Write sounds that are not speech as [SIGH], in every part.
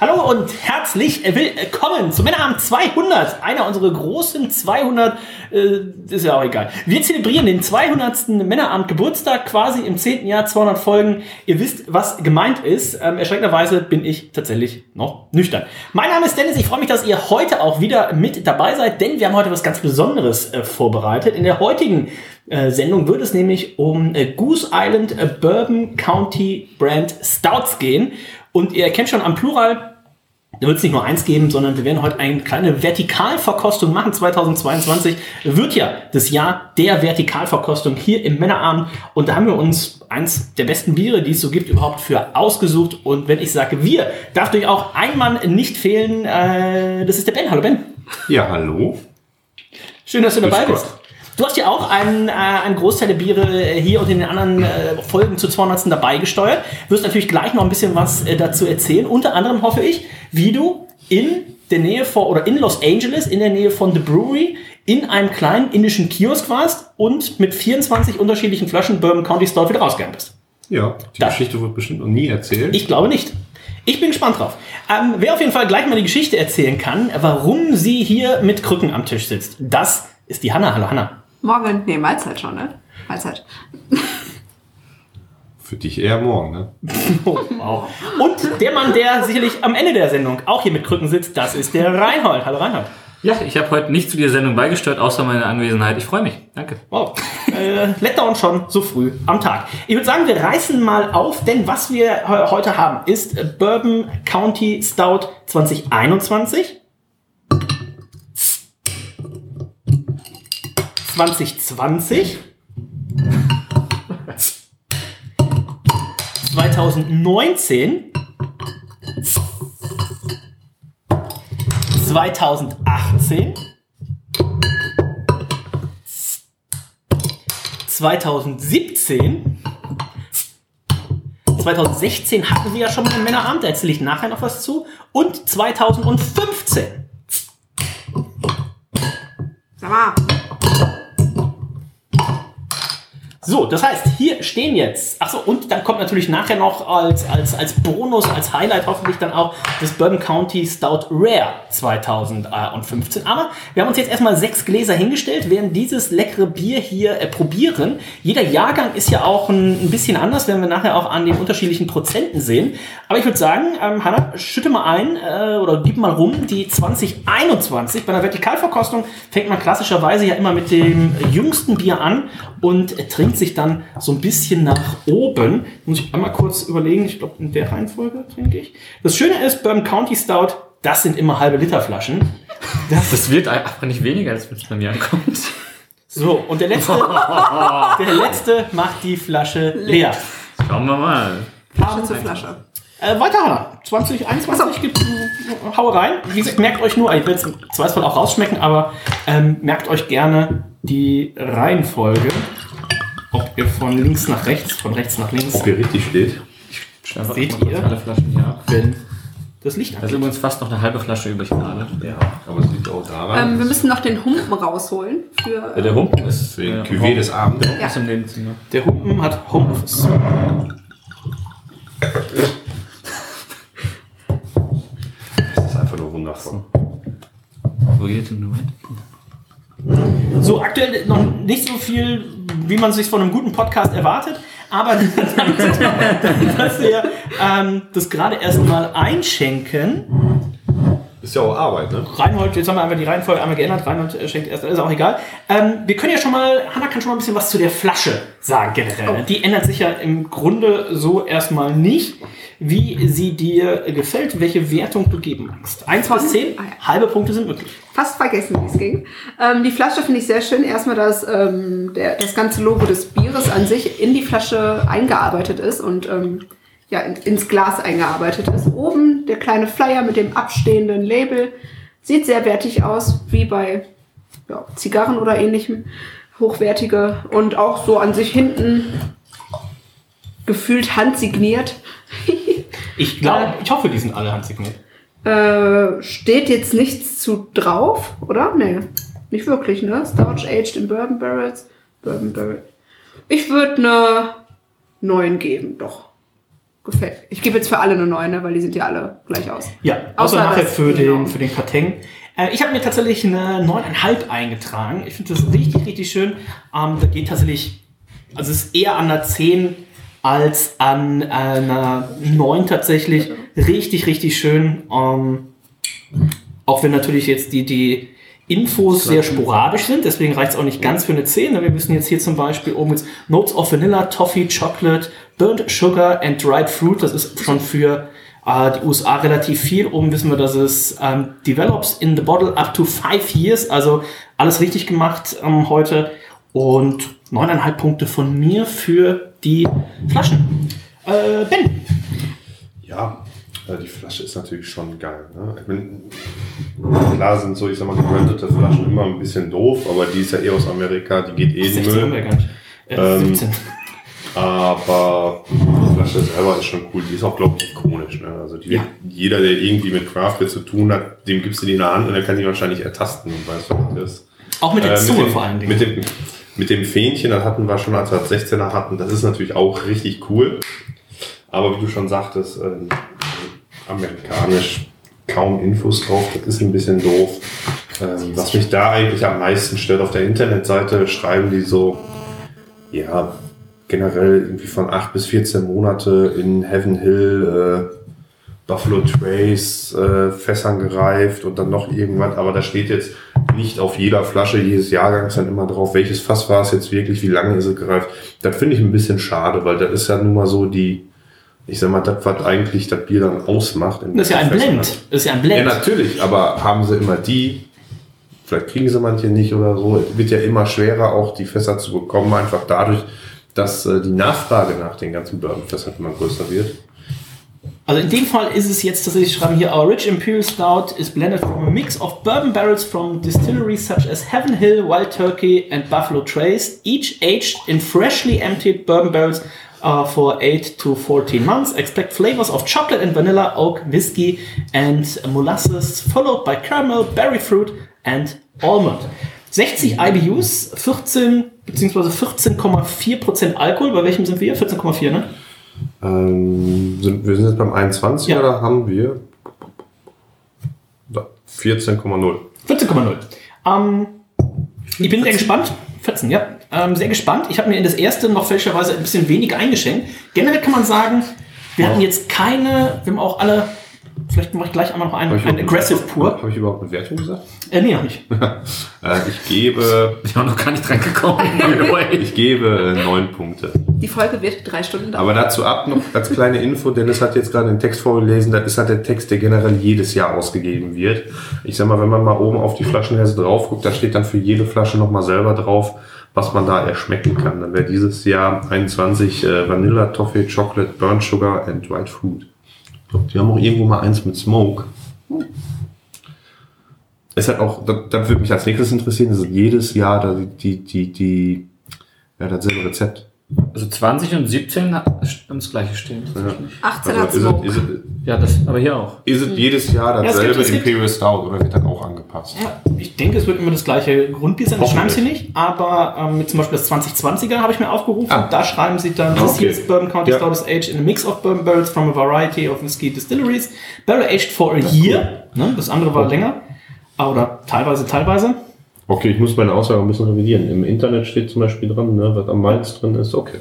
Hallo und herzlich willkommen zu Männerabend 200, einer unserer großen 200, äh, ist ja auch egal. Wir zelebrieren den 200. Männerabend Geburtstag quasi im 10. Jahr 200 Folgen. Ihr wisst, was gemeint ist. Ähm, erschreckenderweise bin ich tatsächlich noch nüchtern. Mein Name ist Dennis, ich freue mich, dass ihr heute auch wieder mit dabei seid, denn wir haben heute was ganz Besonderes äh, vorbereitet. In der heutigen äh, Sendung wird es nämlich um äh, Goose Island äh, Bourbon County Brand Stouts gehen. Und ihr erkennt schon am Plural, wird es nicht nur eins geben, sondern wir werden heute eine kleine Vertikalverkostung machen. 2022 wird ja das Jahr der Vertikalverkostung hier im Männerabend. Und da haben wir uns eins der besten Biere, die es so gibt, überhaupt für ausgesucht. Und wenn ich sage wir, darf durch auch ein Mann nicht fehlen. Äh, das ist der Ben. Hallo Ben. Ja, hallo. Schön, dass du dabei bist. Du hast ja auch einen, äh, einen Großteil der Biere hier und in den anderen äh, Folgen zu 200. dabei gesteuert. Wirst natürlich gleich noch ein bisschen was äh, dazu erzählen. Unter anderem hoffe ich, wie du in der Nähe von, oder in Los Angeles, in der Nähe von The Brewery, in einem kleinen indischen Kiosk warst und mit 24 unterschiedlichen Flaschen Bourbon County Stout wieder rausgegangen bist. Ja, die Da. Geschichte wird bestimmt noch nie erzählt. Ich glaube nicht. Ich bin gespannt drauf. Ähm, wer auf jeden Fall gleich mal die Geschichte erzählen kann, warum sie hier mit Krücken am Tisch sitzt, das ist die Hanna. Hallo Hanna. Morgen, nee, Mahlzeit schon, ne? Mahlzeit. Für dich eher morgen, ne? [LAUGHS] Oh, wow. Und der Mann, der sicherlich am Ende der Sendung auch hier mit Krücken sitzt, das ist der Reinhold. Hallo Reinhold. Ja, ich habe heute nicht zu dieser Sendung beigesteuert, außer meine Anwesenheit. Ich freue mich. Danke. Wow. Äh, Letdown schon so früh am Tag. Ich würde sagen, wir reißen mal auf, denn was wir he- heute haben, ist Bourbon County Stout 2021. 2020. 2019. 2018. 2017. 2016 hatten wir ja schon mal einen Männerabend, da erzähle ich nachher noch was zu. Und 2015. Sag mal. So, das heißt, hier stehen jetzt. Achso, und dann kommt natürlich nachher noch als, als, als Bonus, als Highlight hoffentlich dann auch das Bourbon County Stout Rare 2015. Aber wir haben uns jetzt erstmal sechs Gläser hingestellt, werden dieses leckere Bier hier äh, probieren. Jeder Jahrgang ist ja auch ein, ein bisschen anders, werden wir nachher auch an den unterschiedlichen Prozenten sehen. Aber ich würde sagen, ähm, Hanna, schütte mal ein äh, oder gib mal rum. Die 2021 bei einer Vertikalverkostung fängt man klassischerweise ja immer mit dem jüngsten Bier an und äh, trinkt sich dann so ein bisschen nach oben. Muss ich einmal kurz überlegen, ich glaube, in der Reihenfolge trinke ich. Das Schöne ist, beim County Stout, das sind immer halbe Liter Flaschen. Das wird einfach nicht weniger, als wenn es bei mir ankommt. So, und der letzte, [LAUGHS] der letzte macht die Flasche leer. Schauen wir mal. Flasche zu Flasche. Äh, weiter, Hanna. 2021 gibt Hau rein. Wie gesagt, merkt euch nur, ich will es im Zweifelsfall auch rausschmecken, aber ähm, merkt euch gerne die Reihenfolge. Ob ihr von links nach rechts, von rechts nach links. Ob hier richtig steht. Seht ihr? alle Flaschen hier ab. Wenn das Licht Da ist angeht. übrigens fast noch eine halbe Flasche übrig gerade. Ja, aber es liegt auch daran. Ähm, wir müssen noch den Humpen rausholen. Für, Ja, der Humpen ist, ist den äh, Cuvée des Abends. Der Humpen ist im Nebenzimmer. Der Humpen hat Homeoffice. Das ist einfach nur wundervoll. Wo geht denn Moment? So, aktuell noch nicht so viel, wie man sich von einem guten Podcast erwartet, aber [LAUGHS] dass wir ähm, das gerade erst mal einschenken. Ist ja auch Arbeit, ne? Reinhold, jetzt haben wir einfach die Reihenfolge einmal geändert. Reinhold schenkt erst, ist auch egal. Ähm, wir können ja schon mal, Hanna kann schon mal ein bisschen was zu der Flasche sagen generell. Die ändert sich ja im Grunde so erstmal nicht. Wie sie dir gefällt, welche Wertung du geben magst. 1 bis 10, halbe Punkte sind möglich. fast vergessen, wie es ging. Ähm, die Flasche finde ich sehr schön. Erstmal, dass ähm, der, das ganze Logo des Bieres an sich in die Flasche eingearbeitet ist und ähm, ja, in, ins Glas eingearbeitet ist. Oben der kleine Flyer mit dem abstehenden Label. Sieht sehr wertig aus, wie bei ja, Zigarren oder ähnlichem. Hochwertige und auch so an sich hinten gefühlt handsigniert. [LAUGHS] Ich glaube, ich hoffe, die sind alle handsigniert. Äh, steht jetzt nichts zu drauf, oder? Nee, nicht wirklich, ne? Starch aged in Bourbon Barrels. Bourbon Barrel. Ich würde eine 9 geben, doch. Gefällt. Ich gebe jetzt für alle eine 9, ne? weil die sind ja alle gleich aus. Ja, außer, Außer nachher für genau. den, für den Karteng. Äh, ich habe mir tatsächlich eine 9,5 eingetragen. Ich finde das richtig, richtig schön. Ähm, da geht tatsächlich, also es ist eher an einer 10 als an einer 9 tatsächlich. Richtig, richtig schön. Ähm, auch wenn natürlich jetzt die, die Infos sehr sporadisch sind, deswegen reicht es auch nicht ganz für eine 10. Wir wissen jetzt hier zum Beispiel oben jetzt Notes of Vanilla, Toffee, Chocolate, Burnt Sugar and Dried Fruit. Das ist schon für äh, die USA relativ viel. Oben wissen wir, dass es ähm, develops in the bottle up to five years. Also alles richtig gemacht ähm, heute. Und 9,5 Punkte von mir für die Flaschen. Äh, ben. Ja, äh, die Flasche ist natürlich schon geil. Ne? Ich mein, klar sind so, ich sag mal, gebrandete Flaschen immer ein bisschen doof, aber die ist ja eh aus Amerika, die geht eh in den 16 haben wir Müll. gar nicht. Äh, Ähm, 17. Aber die Flasche selber ist schon cool. Die ist auch, glaube ich, ikonisch. Ne? Also die, Ja. jeder, der irgendwie mit Craft zu tun hat, dem gibst du die in der Hand und der kann die wahrscheinlich ertasten und weiß, was das ist. Auch mit der Äh, Zunge dem, vor allen Dingen. Mit dem, mit dem Fähnchen, das hatten wir schon, als wir das 16er hatten. Das ist natürlich auch richtig cool. Aber wie du schon sagtest, ähm, amerikanisch kaum Infos drauf. Das ist ein bisschen doof. Ähm, was mich da eigentlich am meisten stört, auf der Internetseite schreiben die so, ja, generell irgendwie von 8 bis 14 Monate in Heaven Hill, äh, Buffalo Trace, äh, Fässern gereift und dann noch irgendwas, aber da steht jetzt nicht auf jeder Flasche jedes Jahrgangs dann immer drauf, welches Fass war es jetzt wirklich, wie lange ist es gereift. Das finde ich ein bisschen schade, weil das ist ja nun mal so die, ich sag mal, das, was eigentlich das Bier dann ausmacht. Das ist ja ein Fässern. Blend. Das ist ja ein Ja, Blend. natürlich, aber haben sie immer die, vielleicht kriegen sie manche nicht oder so, es wird ja immer schwerer, auch die Fässer zu bekommen, einfach dadurch, dass äh, die Nachfrage nach den ganzen Bourbonfässern immer größer wird. Also in dem Fall ist es jetzt tatsächlich, schreiben hier, our rich imperial stout is blended from a mix of bourbon barrels from distilleries such as Heaven Hill, Wild Turkey and Buffalo Trace, each aged in freshly emptied bourbon barrels uh, for 8 to 14 months. Expect flavors of chocolate and vanilla, oak, whiskey and molasses, followed by caramel, berry fruit and almond. 60 IBUs, 14 bzw. 14,4% Alkohol. Bei welchem sind wir? 14,4, ne? Ähm, sind, wir sind jetzt beim 21 Ja. oder haben wir Da, 14,0. 14,0. Ähm, ich bin sehr gespannt. 14, ja. Ähm, sehr gespannt. Ich habe mir in das erste noch fälschlicherweise ein bisschen wenig eingeschenkt. Generell kann man sagen, wir hatten jetzt keine, wir haben auch alle, vielleicht mache ich gleich einmal noch einen, einen Aggressive Pur. Habe ich überhaupt eine Wertung gesagt? Äh, nee, noch nicht. [LAUGHS] äh, ich gebe. [LAUGHS] Ich bin noch gar nicht dran gekommen. [LAUGHS] ich gebe äh, neun Punkte. Die Folge wird drei Stunden dauern. Aber dazu ab noch als kleine Info, Dennis hat jetzt gerade den Text vorgelesen, das ist halt der Text, der generell jedes Jahr ausgegeben wird. Ich sag mal, wenn man mal oben auf die Flaschenhälse drauf guckt, da steht dann für jede Flasche nochmal selber drauf, was man da erschmecken kann. Dann wäre dieses Jahr 21 äh, Vanilla, Toffee, Chocolate, Burnt Sugar and White Fruit. Ich glaub, die haben auch irgendwo mal eins mit Smoke. Es hat auch, das, das würde mich als nächstes interessieren, ist jedes Jahr da die, die, die ja, dasselbe Rezept. Also 20 und 17 haben das gleiche stehen. Ja. 18 Also hat es, Ja, das, aber hier auch. Ist es jedes Jahr Ja, dasselbe gibt- Imperial Stout oder wird dann auch angepasst? Ja, ich denke, es wird immer das gleiche Grundbier sein. Das schreiben sie nicht, aber ähm, zum Beispiel das 2020er habe ich mir aufgerufen. Ah. Da schreiben sie dann, Okay. this year's Bourbon County Ja. Stout is aged in a mix of bourbon barrels from a variety of whiskey distilleries. Barrel aged for a year. Ne, das andere war länger. Ah, Oder teilweise, teilweise. Okay, ich muss meine Aussage ein bisschen revidieren. Im Internet steht zum Beispiel dran, ne, was am Malz drin ist. Okay.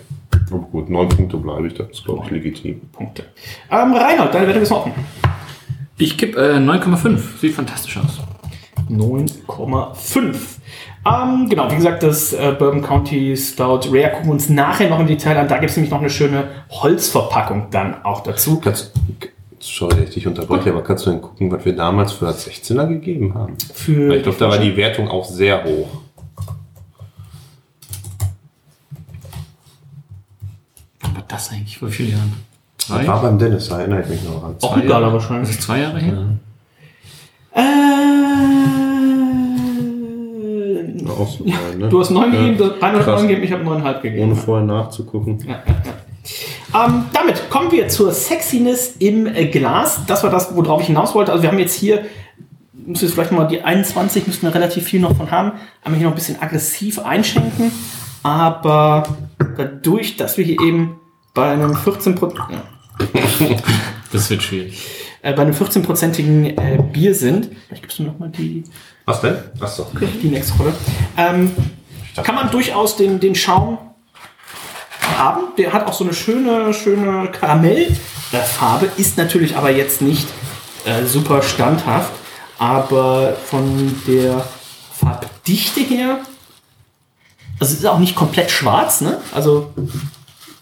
Aber gut, neun Punkte bleibe ich, das ist, glaube ich, legitim. Punkte. Ähm, Reinhold, deine Wertung ist offen. Ich gebe äh, 9,5. Sieht fantastisch aus. 9,5. Ähm, genau, wie gesagt, das äh, Bourbon County Stout Rare gucken wir uns nachher noch im Detail an. Da gibt es nämlich noch eine schöne Holzverpackung dann auch dazu. Kannst, sorry, dass ich dich unterbreche, aber kannst du denn gucken, was wir damals für das 16er gegeben haben? Für Weil ich glaube, da war die Wertung auch sehr hoch. Was war das eigentlich vor vielen Jahren? Zwei? Das war beim Dennis, da erinnere ich mich noch an. Auch Zwei ein Gala wahrscheinlich. Das ist zwei Jahre her? Äh, Auch so neun, ne? du hast neun gegeben, du hast Rainer hat Krass. neun gegeben, ich habe neuneinhalb gegeben. Ohne vorher nachzugucken. Ähm, damit kommen wir zur Sexiness im äh, Glas. Das war das, worauf ich hinaus wollte. Also wir haben jetzt hier, muss jetzt vielleicht mal die 21, müssten wir relativ viel noch von haben. Einmal hier noch ein bisschen aggressiv einschenken. Aber dadurch, dass wir hier eben bei einem 14 ja, [LAUGHS] Das wird schwierig. äh, bei einem 14-prozentigen äh, Bier sind, vielleicht gibst du noch mal die, Was denn? Achso. die nächste Rolle, ähm, kann man durchaus den, den Schaum haben. Der hat auch so eine schöne, schöne Karamellfarbe, ist natürlich aber jetzt nicht äh, super standhaft, aber von der Farbdichte her, also ist auch nicht komplett schwarz, ne? Also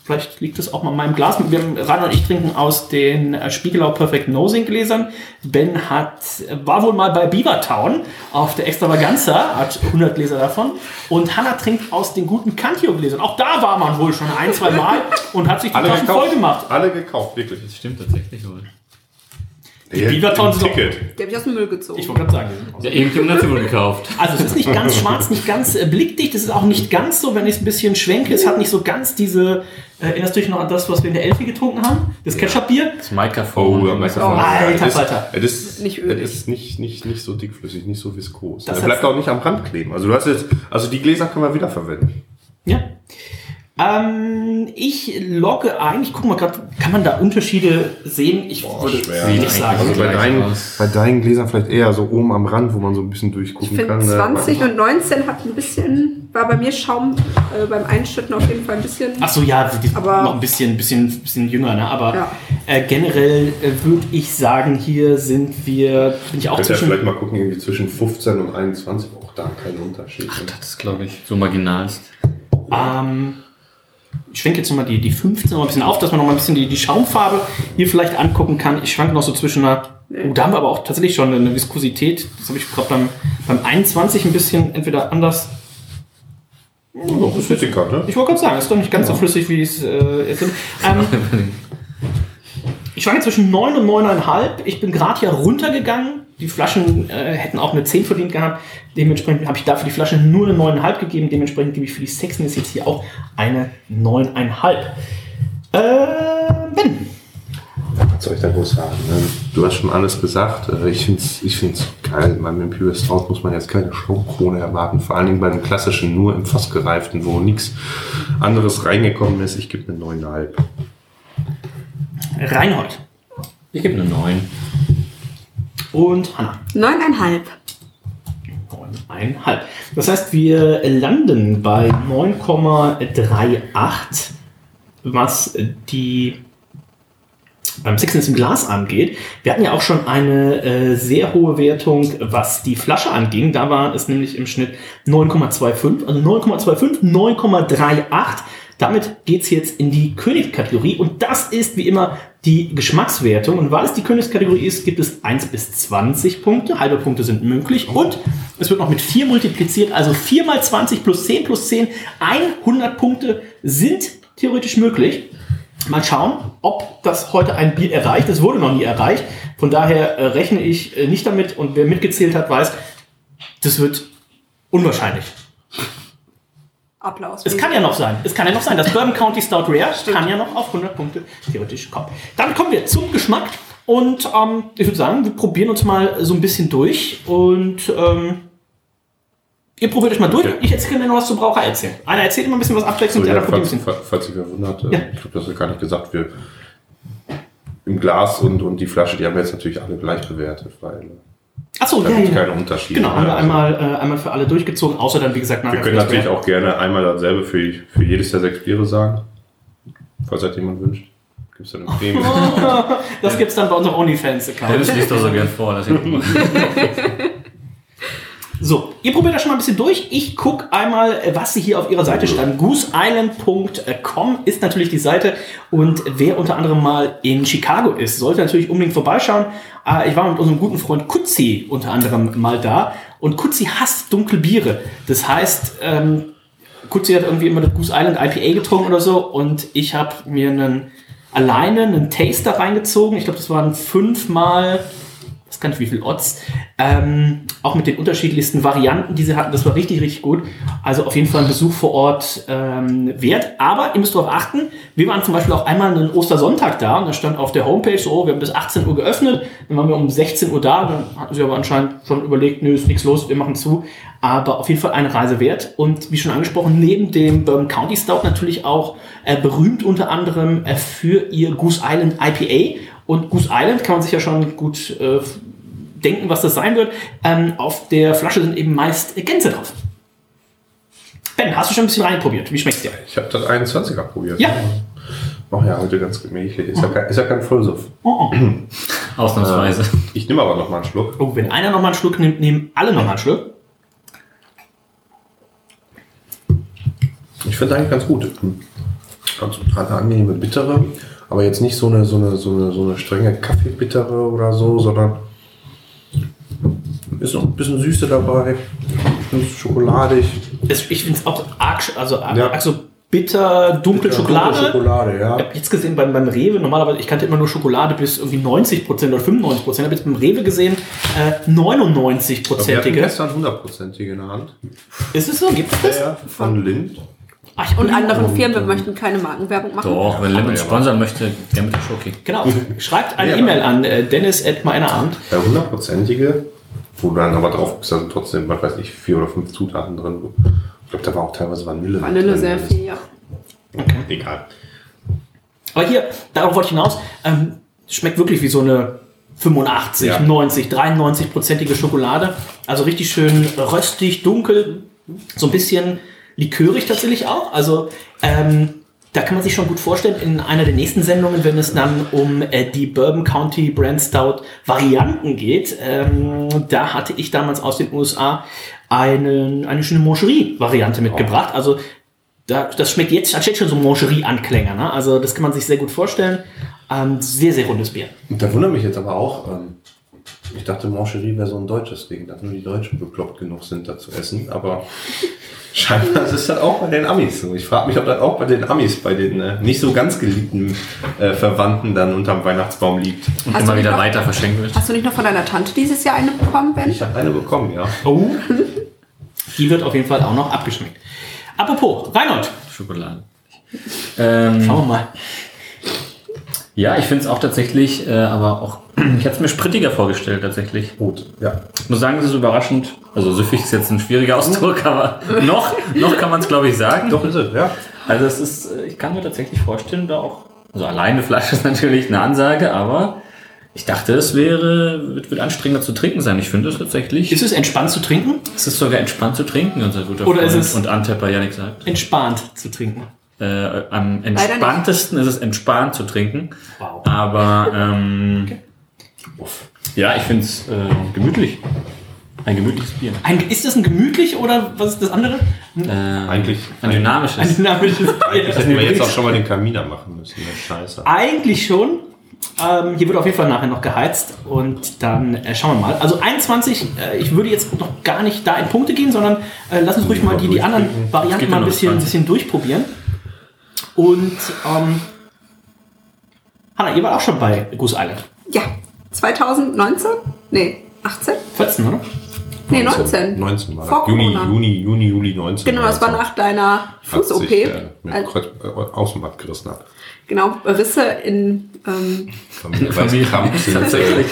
Vielleicht liegt es auch mal in meinem Glas. Wir, Rainer und ich trinken aus den äh, Spiegelau Perfect Nosing Gläsern. Ben hat, war wohl mal bei Beavertown auf der Extravaganza, hat 100 Gläser davon. Und Hanna trinkt aus den guten Cantio Gläsern. Auch da war man wohl schon ein, zwei Mal [LAUGHS] und hat sich die Alle Taschen gekauft. voll gemacht. Alle gekauft, wirklich. Das stimmt tatsächlich wohl. Die Beavertown sind Ticket. Die habe ich aus dem Müll gezogen. Ich wollte gerade sagen, die sind aus- Ja, irgendjemand hat sie wohl gekauft. Also es ist nicht ganz schwarz, nicht ganz äh, blickdicht. Es ist auch nicht ganz so, wenn ich es ein bisschen schwenke. Es hat nicht so ganz diese. Äh, erinnerst du dich noch an das, was wir in der Elfi getrunken haben? Das Ketchup-Bier? Das Mikrofon. Oh, aber Oh, alter es ist, Falter. es ist, Nicht ölig. es ist nicht, nicht, nicht so dickflüssig, nicht so viskos. Das Er bleibt auch nicht am Rand kleben. Also du hast jetzt, also die Gläser können wir wiederverwenden. Ja. Ähm, ich logge ein. Ich gucke mal gerade, kann man da Unterschiede sehen? Ich würde schwer. nicht sagen. Also bei deinen, bei deinen Gläsern vielleicht eher so oben am Rand, wo man so ein bisschen Ich durchgucken finde kann. ne? 20 und 19 hat ein bisschen, war bei mir Schaum äh, beim Einschütten auf jeden Fall ein bisschen. Ach so, ja, die sind Aber- noch ein bisschen, bisschen, bisschen jünger, ne? Aber Ja. äh, generell äh, würde ich sagen, hier sind wir, bin ich auch ihr zwischen. vielleicht mal gucken, irgendwie zwischen 15 und 21, auch da kein Unterschied. ne? Das ist, glaube ich, so marginalst. Ähm, ich schwenke jetzt nochmal die, die 15 noch ein bisschen auf, dass man noch mal ein bisschen die, die Schaumfarbe hier vielleicht angucken kann. Ich schwanke noch so zwischen einer. Oh, da haben wir aber auch tatsächlich schon eine Viskosität. Das habe ich gerade beim, beim 21 ein bisschen entweder anders. Das ist flüssiger, ne? Ich wollte gerade sagen, ist doch nicht ganz so flüssig, wie es äh, ist. Ähm, [LAUGHS] ich schwanke zwischen 9 und 9,5. Ich bin gerade hier runtergegangen. Die Flaschen äh, hätten auch eine 10 verdient gehabt. Dementsprechend habe ich dafür die Flasche nur eine 9,5 gegeben. Dementsprechend gebe ich für die Sexiness jetzt hier auch eine 9,5. Äh, ben. Was soll ich da groß sagen? ne? Du hast schon alles gesagt. Äh, Ich finde es ich find's geil. Beim Imperial Stout muss man jetzt keine Schaumkrone erwarten. Vor allen Dingen bei dem klassischen, nur im Fass gereiften, wo nichts anderes reingekommen ist. Ich gebe eine 9,5. Reinhold. Ich gebe eine 9. Und Hanna. Neuneinhalb. 9,5. Das heißt, wir landen bei 9,38, was die beim Sixness im Glas angeht. Wir hatten ja auch schon eine äh, sehr hohe Wertung, was die Flasche anging. Da war es nämlich im Schnitt 9,25, also 9,25, 9,38. Damit geht's jetzt in die Königskategorie und das ist wie immer die Geschmackswertung. Und weil es die Königskategorie ist, gibt es 1 bis 20 Punkte. Halbe Punkte sind möglich und es wird noch mit 4 multipliziert, also 4 mal 20 plus 10 plus 10, 100 Punkte sind theoretisch möglich. Mal schauen, ob das heute ein Bier erreicht. Es wurde noch nie erreicht. Von daher äh, rechne ich äh, nicht damit. Und wer mitgezählt hat, weiß, das wird unwahrscheinlich. Applaus. Es kann ja noch sein. Es kann ja noch sein. Das Bourbon County Stout Rare kann ja noch auf 100 Punkte theoretisch kommen. Damit kommen wir zum Geschmack. Und ähm, ich würde sagen, wir probieren uns mal so ein bisschen durch. Und ähm, ihr probiert euch mal durch. Okay. Ich erzähle mir noch was zum Braucher erzählen. Einer erzählt immer ein bisschen was abwechselnd, So, der ja, andere probiert ein falls, bisschen. falls ihr wundert, äh, Ja. ich glaube, das ist gar nicht gesagt, wir im Glas und, und die Flasche, die haben wir jetzt natürlich alle gleich bewertet, weil Achso, da ja, gibt es ja. keine Unterschiede. Genau, haben wir Also, einmal, äh, einmal für alle durchgezogen, außer dann, wie gesagt, nachher Wir können natürlich auch gerne einmal dasselbe für, für jedes der sechs Biere sagen, falls das jemand wünscht. Gibt es dann eine Prämie? Das gibt's dann bei unserem OnlyFans-Account. Dennis liest doch so gern vor. Dass ich mal. [LAUGHS] So, ihr probiert das schon mal ein bisschen durch. Ich gucke einmal, was sie hier auf ihrer Seite stand. gooseisland.com ist natürlich die Seite. Und wer unter anderem mal in Chicago ist, sollte natürlich unbedingt vorbeischauen. Äh, Ich war mit unserem guten Freund Kutzi unter anderem mal da. Und Kutzi hasst dunkle Biere. Das heißt, ähm, Kutzi hat irgendwie immer das Goose Island IPA getrunken oder so. Und ich habe mir einen alleine einen Taster reingezogen. Ich glaube, das waren fünfmal, weiß gar nicht wie viel Odds, ähm, auch mit den unterschiedlichsten Varianten, die sie hatten. Das war richtig, richtig gut. Also auf jeden Fall ein Besuch vor Ort ähm, wert. Aber ihr müsst darauf achten, wir waren zum Beispiel auch einmal einen Ostersonntag da und da stand auf der Homepage so, wir haben bis 18 Uhr geöffnet, dann waren wir um 16 Uhr da, dann hatten sie aber anscheinend schon überlegt, nö, ist nichts los, wir machen zu. Aber auf jeden Fall eine Reise wert. Und wie schon angesprochen, neben dem Bourbon County Stout natürlich auch äh, berühmt unter anderem äh, für ihr Goose Island IPA. Und Goose Island kann man sich ja schon gut äh, denken, was das sein wird. Ähm, auf der Flasche sind eben meist Gänse drauf. Ben, hast du schon ein bisschen reinprobiert? Wie schmeckt's dir? Ich habe das 21er probiert. Ja. Mach ja heute ganz gemächlich. Ist ja kein, ist ja kein Vollsuff. Oh, oh. [CLEARS THROAT] Ausnahmsweise. Ich nehme aber noch mal einen Schluck. oh, wenn einer nochmal einen Schluck nimmt, nehmen alle nochmal einen Schluck. Ich finde eigentlich ganz gut. Ganz eine angenehme bittere, aber jetzt nicht so eine, so eine, so eine, so eine strenge Kaffeebittere oder so, sondern ist noch ein bisschen Süße dabei, schokoladig. Es, ich finde es auch arg, also arg, Ja. arg so bitter, dunkle Bitter, Schokolade. dunkle Schokolade, ja. Ich habe jetzt gesehen beim, beim Rewe, normalerweise, ich kannte immer nur Schokolade bis irgendwie 90% oder 95%. Ich habe jetzt beim Rewe gesehen, äh, Aber wir hatten 99%ige. gestern 100%ige in der Hand. Ist es so? Gibt es das? Ja, von Lind. Ach, Und anderen Firmen, wir möchten keine Markenwerbung machen. Doch, wenn Lemon sponsern möchte, gerne mit Schoki. Genau. Schreibt eine Ja. E-Mail an äh, dennis at meinerabend. Der 100%ige, wo dann aber drauf bist, also trotzdem, was weiß ich, vier oder fünf Zutaten drin. Ich glaube, da war auch teilweise Vanille. Vanille drin. sehr viel, ja. Egal. Aber hier, darauf wollte ich hinaus, ähm, schmeckt wirklich wie so eine 85, Ja. 90, 93-prozentige Schokolade. Also richtig schön röstig, dunkel, so ein bisschen likörig tatsächlich auch. Also ähm, da kann man sich schon gut vorstellen, in einer der nächsten Sendungen, wenn es dann um äh, die Bourbon County Brand Stout Varianten geht, ähm, da hatte ich damals aus den USA einen, eine schöne Moncherie-Variante mitgebracht. Also da, das schmeckt jetzt, hat jetzt schon so Moncherie-Anklänge. Ne? Also das kann man sich sehr gut vorstellen. Ähm, sehr, sehr rundes Bier. Und da wundert mich jetzt aber auch, ähm, ich dachte, Mancherie wäre so ein deutsches Ding, dass nur die Deutschen bekloppt genug sind, da zu essen. Aber [LAUGHS] scheinbar ist es das auch bei den Amis so. Ich frage mich, ob das auch bei den Amis, bei den äh, nicht so ganz geliebten äh, Verwandten dann unterm Weihnachtsbaum liegt. Und Hast immer wieder noch- weiter verschenkt wird. Hast du nicht noch von deiner Tante dieses Jahr eine bekommen, Ben? Ich habe eine bekommen, ja. Oh. [LAUGHS] Die wird auf jeden Fall auch noch abgeschmeckt. Apropos, Reinhold, Schokolade. Ähm, schauen wir mal. ja, ich finde es auch tatsächlich, äh, aber auch, ich hätte es mir sprittiger vorgestellt tatsächlich. Gut, ja. Ich muss sagen, es ist überraschend. Also süffig ist jetzt ein schwieriger Ausdruck, aber noch, noch kann man es glaube ich sagen. Doch ist es, ja. Also es ist, äh, ich kann mir tatsächlich vorstellen, da auch, also alleine Flasche ist natürlich eine Ansage, aber ich dachte, es wäre, wird, wird anstrengender zu trinken sein. Ich finde es tatsächlich, Ist es entspannt zu trinken? es ist sogar entspannt zu trinken, unser guter Oder ist Freund es- und Antepper Janik sagt. Entspannt zu trinken. Äh, am entspanntesten ist es entspannt zu trinken. Wow. Aber ähm, ja, ich finde es äh, gemütlich. Ein gemütliches Bier. Ein, ist das ein gemütlich oder was ist das andere? Äh, Eigentlich, ein dynamisches. Ein dynamisches eigentlich hätten Bier. wir jetzt auch schon mal den Kaminer machen müssen. Scheiße. Eigentlich schon. Ähm, hier wird auf jeden Fall nachher noch geheizt und dann äh, schauen wir mal. Also 21, äh, ich würde jetzt noch gar nicht da in Punkte gehen, sondern äh, lass uns ruhig mal die, die anderen Varianten mal ein bisschen, 20. bisschen durchprobieren. Und ähm, Hanna, ihr wart auch schon bei Goose Island. Ja. 2019? Nee, 18? 14, oder? Nee, 19. 19 war Vor das. Juni, Corona. Juni, Juni, Juli 19. Genau, das war nach deiner hat Fuß-OP. äh, Also, Kreuz- äh, Außenband gerissen hat. genau, Risse in ähm, Familie Krampf sind Tatsächlich.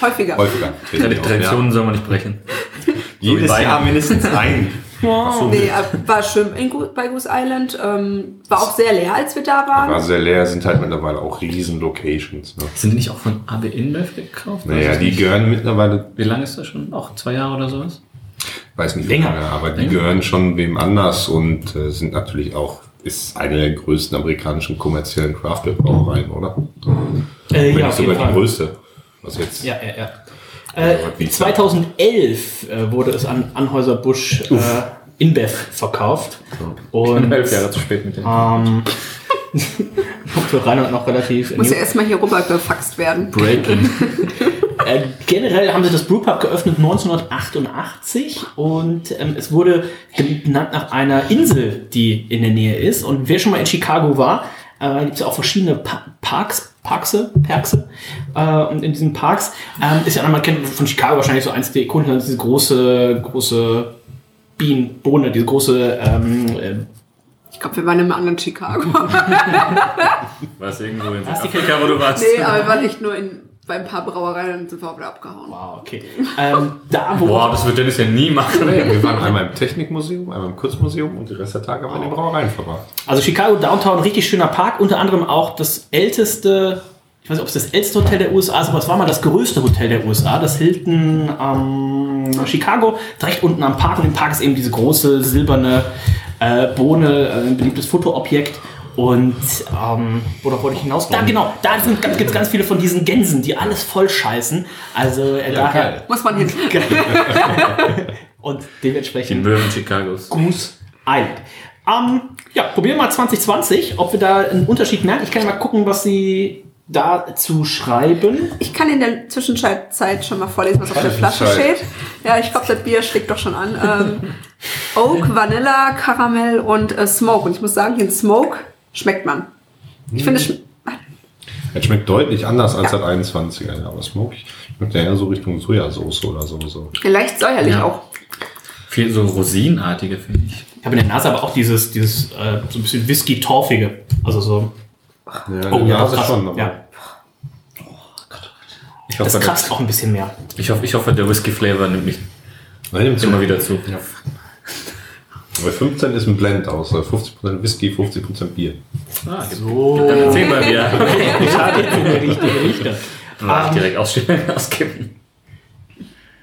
häufiger. häufiger. treten die Traditionen soll man nicht brechen. Ja. Jedes. Jahr mindestens ein. Nee, äh, war schön in, bei Goose Island. Ähm, war auch sehr leer, als wir da waren. War sehr leer, sind halt mittlerweile auch riesen Locations. Ne? Sind die nicht auch von AB InBev gekauft? Naja, die nicht. gehören mittlerweile, Wie lange ist das schon? Auch zwei Jahre oder sowas? weiß nicht Länger. lange, aber die Länger. gehören schon wem anders und äh, sind natürlich auch, ist eine der größten amerikanischen kommerziellen Craft Brauereien, oder? Äh, Wenn ja, nicht sogar die größte. Was jetzt? Ja, ja, ja. Äh, 2011 äh, wurde es an Anhäuser-Busch äh, InBev verkauft. Und Elf Jahre zu spät mit dem. ähm, [LAUGHS] für Reinhold noch relativ. Muss ja erstmal hier rüber gefaxt werden. Breaking. [LAUGHS] Äh, generell haben sie das Brewpub geöffnet 1988 und ähm, es wurde benannt nach einer Insel, die in der Nähe ist. Und wer schon mal in Chicago war, Äh, gibt es ja auch verschiedene pa Parks, Parkse, Perkse. Äh, und in diesen Parks ähm, ist ja, man kennt von Chicago wahrscheinlich so eins der Ikonen, diese große, große Bienen, Bohne, diese große ähm, äh, Ich glaube, wir waren im anderen Chicago. [LAUGHS] Was irgendwo in Südafrika, wo du warst. nee, aber wir waren echt nur in, bei ein paar Brauereien und sind wir auch wieder abgehauen. Wow, okay. [LAUGHS] Ähm, da, wo Boah, das wird Dennis ja nie machen. Wir waren einmal im Technikmuseum, einmal im Kunstmuseum und die Rest der Tage haben wir in den Brauereien verbracht. Also Chicago Downtown, richtig schöner Park, unter anderem auch das älteste, ich weiß nicht, ob es das älteste Hotel der USA ist, aber es war mal das größte Hotel der USA, das Hilton ähm, Chicago, direkt unten am Park und im Park ist eben diese große silberne äh, Bohne, äh, ein beliebtes Fotoobjekt. Und ähm, worauf wollte ich hinaus? Da genau, da sind ganz, gibt's ganz viele von diesen Gänsen, die alles voll scheißen. Also äh, daher Muss man hin. [LAUGHS] und Die dementsprechend Möwen Chicagos. Goose Island. Ähm, ja, probieren wir mal 2020, ob wir da einen Unterschied merken. Ich kann ja mal gucken, was sie dazu schreiben. Ich kann in der Zwischenzeit schon mal vorlesen, was auf der Flasche steht. Ja, ich glaube, das Bier schlägt doch schon an. Ähm, Oak, Vanilla, Karamell und äh, Smoke. Und ich muss sagen, den Smoke schmeckt man. Ich finde, es schm- Es schmeckt deutlich anders als das 21er, ja, aber Smoke schmeckt ja eher so Richtung Sojasauce oder so. so. leicht säuerlich Ja. auch. Viel so Rosinenartige, finde ich. Ich habe in der Nase aber auch dieses, dieses äh, so ein bisschen Whisky-Torfige. Also so. Ja, Oh, ja, krass. schon, aber ja. ich hoffe, Das kratzt auch ein bisschen mehr. Ich hoffe, ich hoffe der Whisky-Flavor nimmt mich Nein, nimmt immer zu. wieder zu. Bei 15 ist ein Blend aus, also 50% Whisky, 50% Bier. Ah, so. [LAUGHS] Dann erzähl mal wieder. Schade jetzt in die richtige Richtung. Mach direkt ausstellen, [LAUGHS] auskippen.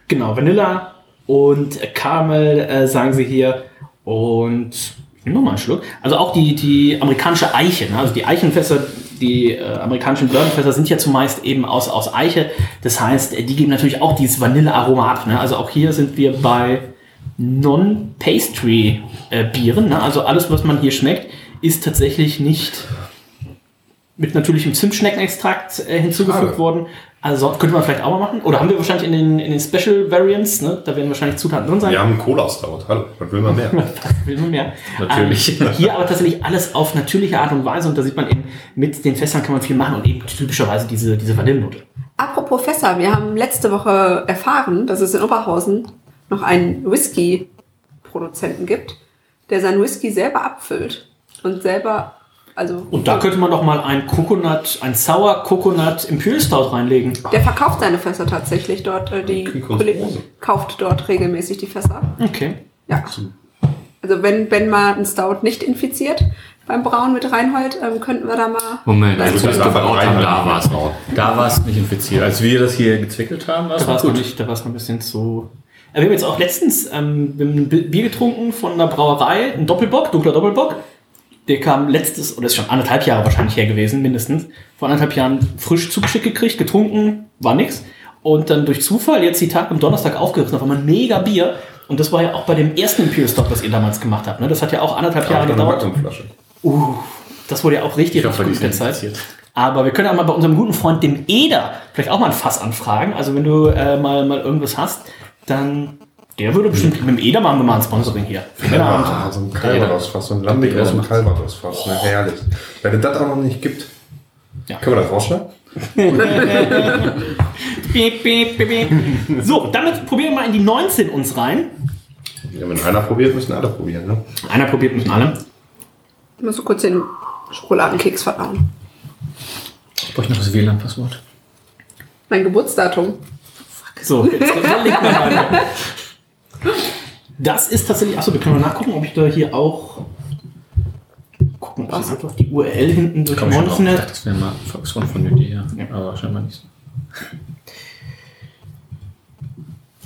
Genau, Vanilla und Caramel äh, sagen sie hier. Und ich nehme nochmal einen Schluck. Also auch die, die amerikanische Eiche. Ne? Also die Eichenfässer, die äh, amerikanischen Bourbonfässer sind ja zumeist eben aus, aus Eiche. Das heißt, äh, die geben natürlich auch dieses Vanillearoma ab. Ne? Also auch hier sind wir bei Non-Pastry-Bieren. Ne? Also alles, was man hier schmeckt, ist tatsächlich nicht mit natürlichem Zimtschneckenextrakt äh, hinzugefügt Schade. worden. Also könnte man vielleicht auch mal machen. Oder haben wir wahrscheinlich in den, in den Special Variants, ne? da werden wahrscheinlich Zutaten drin sein. Wir haben einen Cola-Stout, hallo, was will man mehr? [LAUGHS] Will man mehr. Natürlich. Ähm, hier aber tatsächlich alles auf natürliche Art und Weise und da sieht man eben, mit den Fässern kann man viel machen und eben typischerweise diese, diese Vanillenote. Apropos Fässer, wir haben letzte Woche erfahren, dass es in Oberhausen noch einen Whisky-Produzenten gibt, der seinen Whisky selber abfüllt und selber, also Und da könnte man doch mal ein Coconut, ein Sour Coconut Imperial Stout reinlegen. der verkauft seine Fässer tatsächlich dort. Äh, die Kollegen kauft dort regelmäßig die Fässer. Okay. Ja. Also wenn, wenn mal ein Stout nicht infiziert beim Brauen mit Reinhold, ähm, könnten wir da mal. Moment, als wir das darf gebraut rein, haben, wenn da war es. Da war es nicht infiziert. Als wir das hier gezwickelt haben, war es Da war noch es noch gut. nicht, da war es noch ein bisschen zu. Ja, wir haben jetzt auch letztens ähm, ein Bi- Bier getrunken von einer Brauerei, ein Doppelbock, dunkler Doppelbock. Der kam letztes, oder ist schon anderthalb Jahre wahrscheinlich her gewesen, mindestens. Vor anderthalb Jahren frisch zugeschickt gekriegt, getrunken, war nix. Und dann durch Zufall jetzt die Tag am Donnerstag aufgerissen, auf einmal ein mega Bier. Und das war ja auch bei dem ersten Imperial Stock, was ihr damals gemacht habt. Ne? Das hat ja auch anderthalb Jahre Eine gedauert. Uh, das wurde ja auch richtig, Ich hoffe, richtig die gut der Zeit. Aber wir können auch mal bei unserem guten Freund, dem Eder, vielleicht auch mal ein Fass anfragen. Also wenn du äh, mal, mal irgendwas hast, dann der würde bestimmt mit dem Eder machen wir mal ein Sponsoring hier. Ah, so ein Calvados-Fass, so ein Lambic aus dem Calvados-Fass, ne, herrlich. Wenn es das auch noch nicht gibt, Ja. können wir das rausschneiden? [LAUGHS] Piep, piep, piep. So, damit probieren wir mal in die 19 uns rein. Ja, wenn einer probiert, müssen alle probieren, ne? Einer probiert müssen alle. Ich muss so kurz den Schokoladenkeks verdauen. Ich bräuchte noch das WLAN-Passwort. Mein Geburtsdatum. So, [LAUGHS] jetzt legt man mal. Das ist tatsächlich, achso, wir können mal nachgucken, ob ich da hier auch gucken, ob ich einfach die URL hinten durch Komm. Ich dachte, das wäre mal Volkswagen von der Idee, ja. Ja. Aber scheinbar nicht so.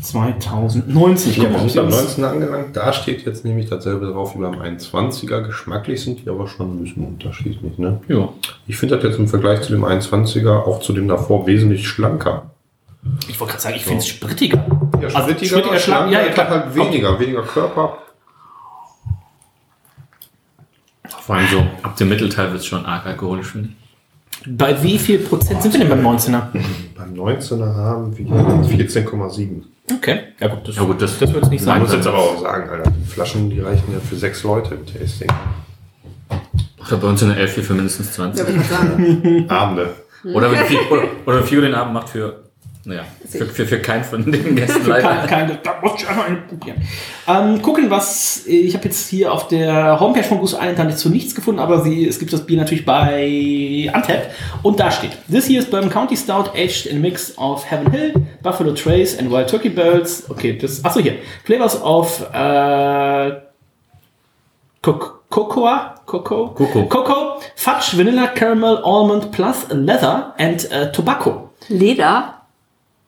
2019. Ich sind beim sie 19 angelangt. Da steht jetzt nämlich dasselbe drauf wie beim 21er. Geschmacklich sind die aber schon ein bisschen unterschiedlich. Ne? Ja. Ich finde das jetzt im Vergleich zu dem 21er, auch zu dem davor, wesentlich schlanker. Ich wollte gerade sagen, ich finde es sprittiger. Ja, Also, sprittiger, sprittiger, schlank, ja, ja, klar. halt weniger, weniger Körper. Vor allem so, ab dem Mittelteil wird es schon arg alkoholisch, finde ich. Bei wie viel Prozent sind wir denn beim 19er? Beim 19er haben wir 14,7. Okay, ja gut, das, Ja gut, das, das wird es nicht Ich sein. muss jetzt aber auch sagen, Alter, die Flaschen, die reichen ja für sechs Leute im Tasting. Oder bei uns in der 11 für mindestens 20. Ja, ich sagen. Abende. Oder wenn oder, oder wenn Fio den Abend macht für, naja, für, für, für keinen von den [LAUGHS] Gästen leider. kein, kein, da muss ich einfach einen probieren. Ähm, gucken, was. Ich habe jetzt hier auf der Homepage von Goose Island dazu nichts gefunden, aber sie, es gibt das Bier natürlich bei Untapped. Und da steht: This here is Bourbon County Stout aged in a mix of Heaven Hill, Buffalo Trace and Wild Turkey Barrels. Okay, das. Achso, hier. Flavors of. Äh, Co- Cocoa, Cocoa, Cocoa. Cocoa, Fudge, Vanilla, Caramel, Almond plus Leather and äh, Tobacco. Leder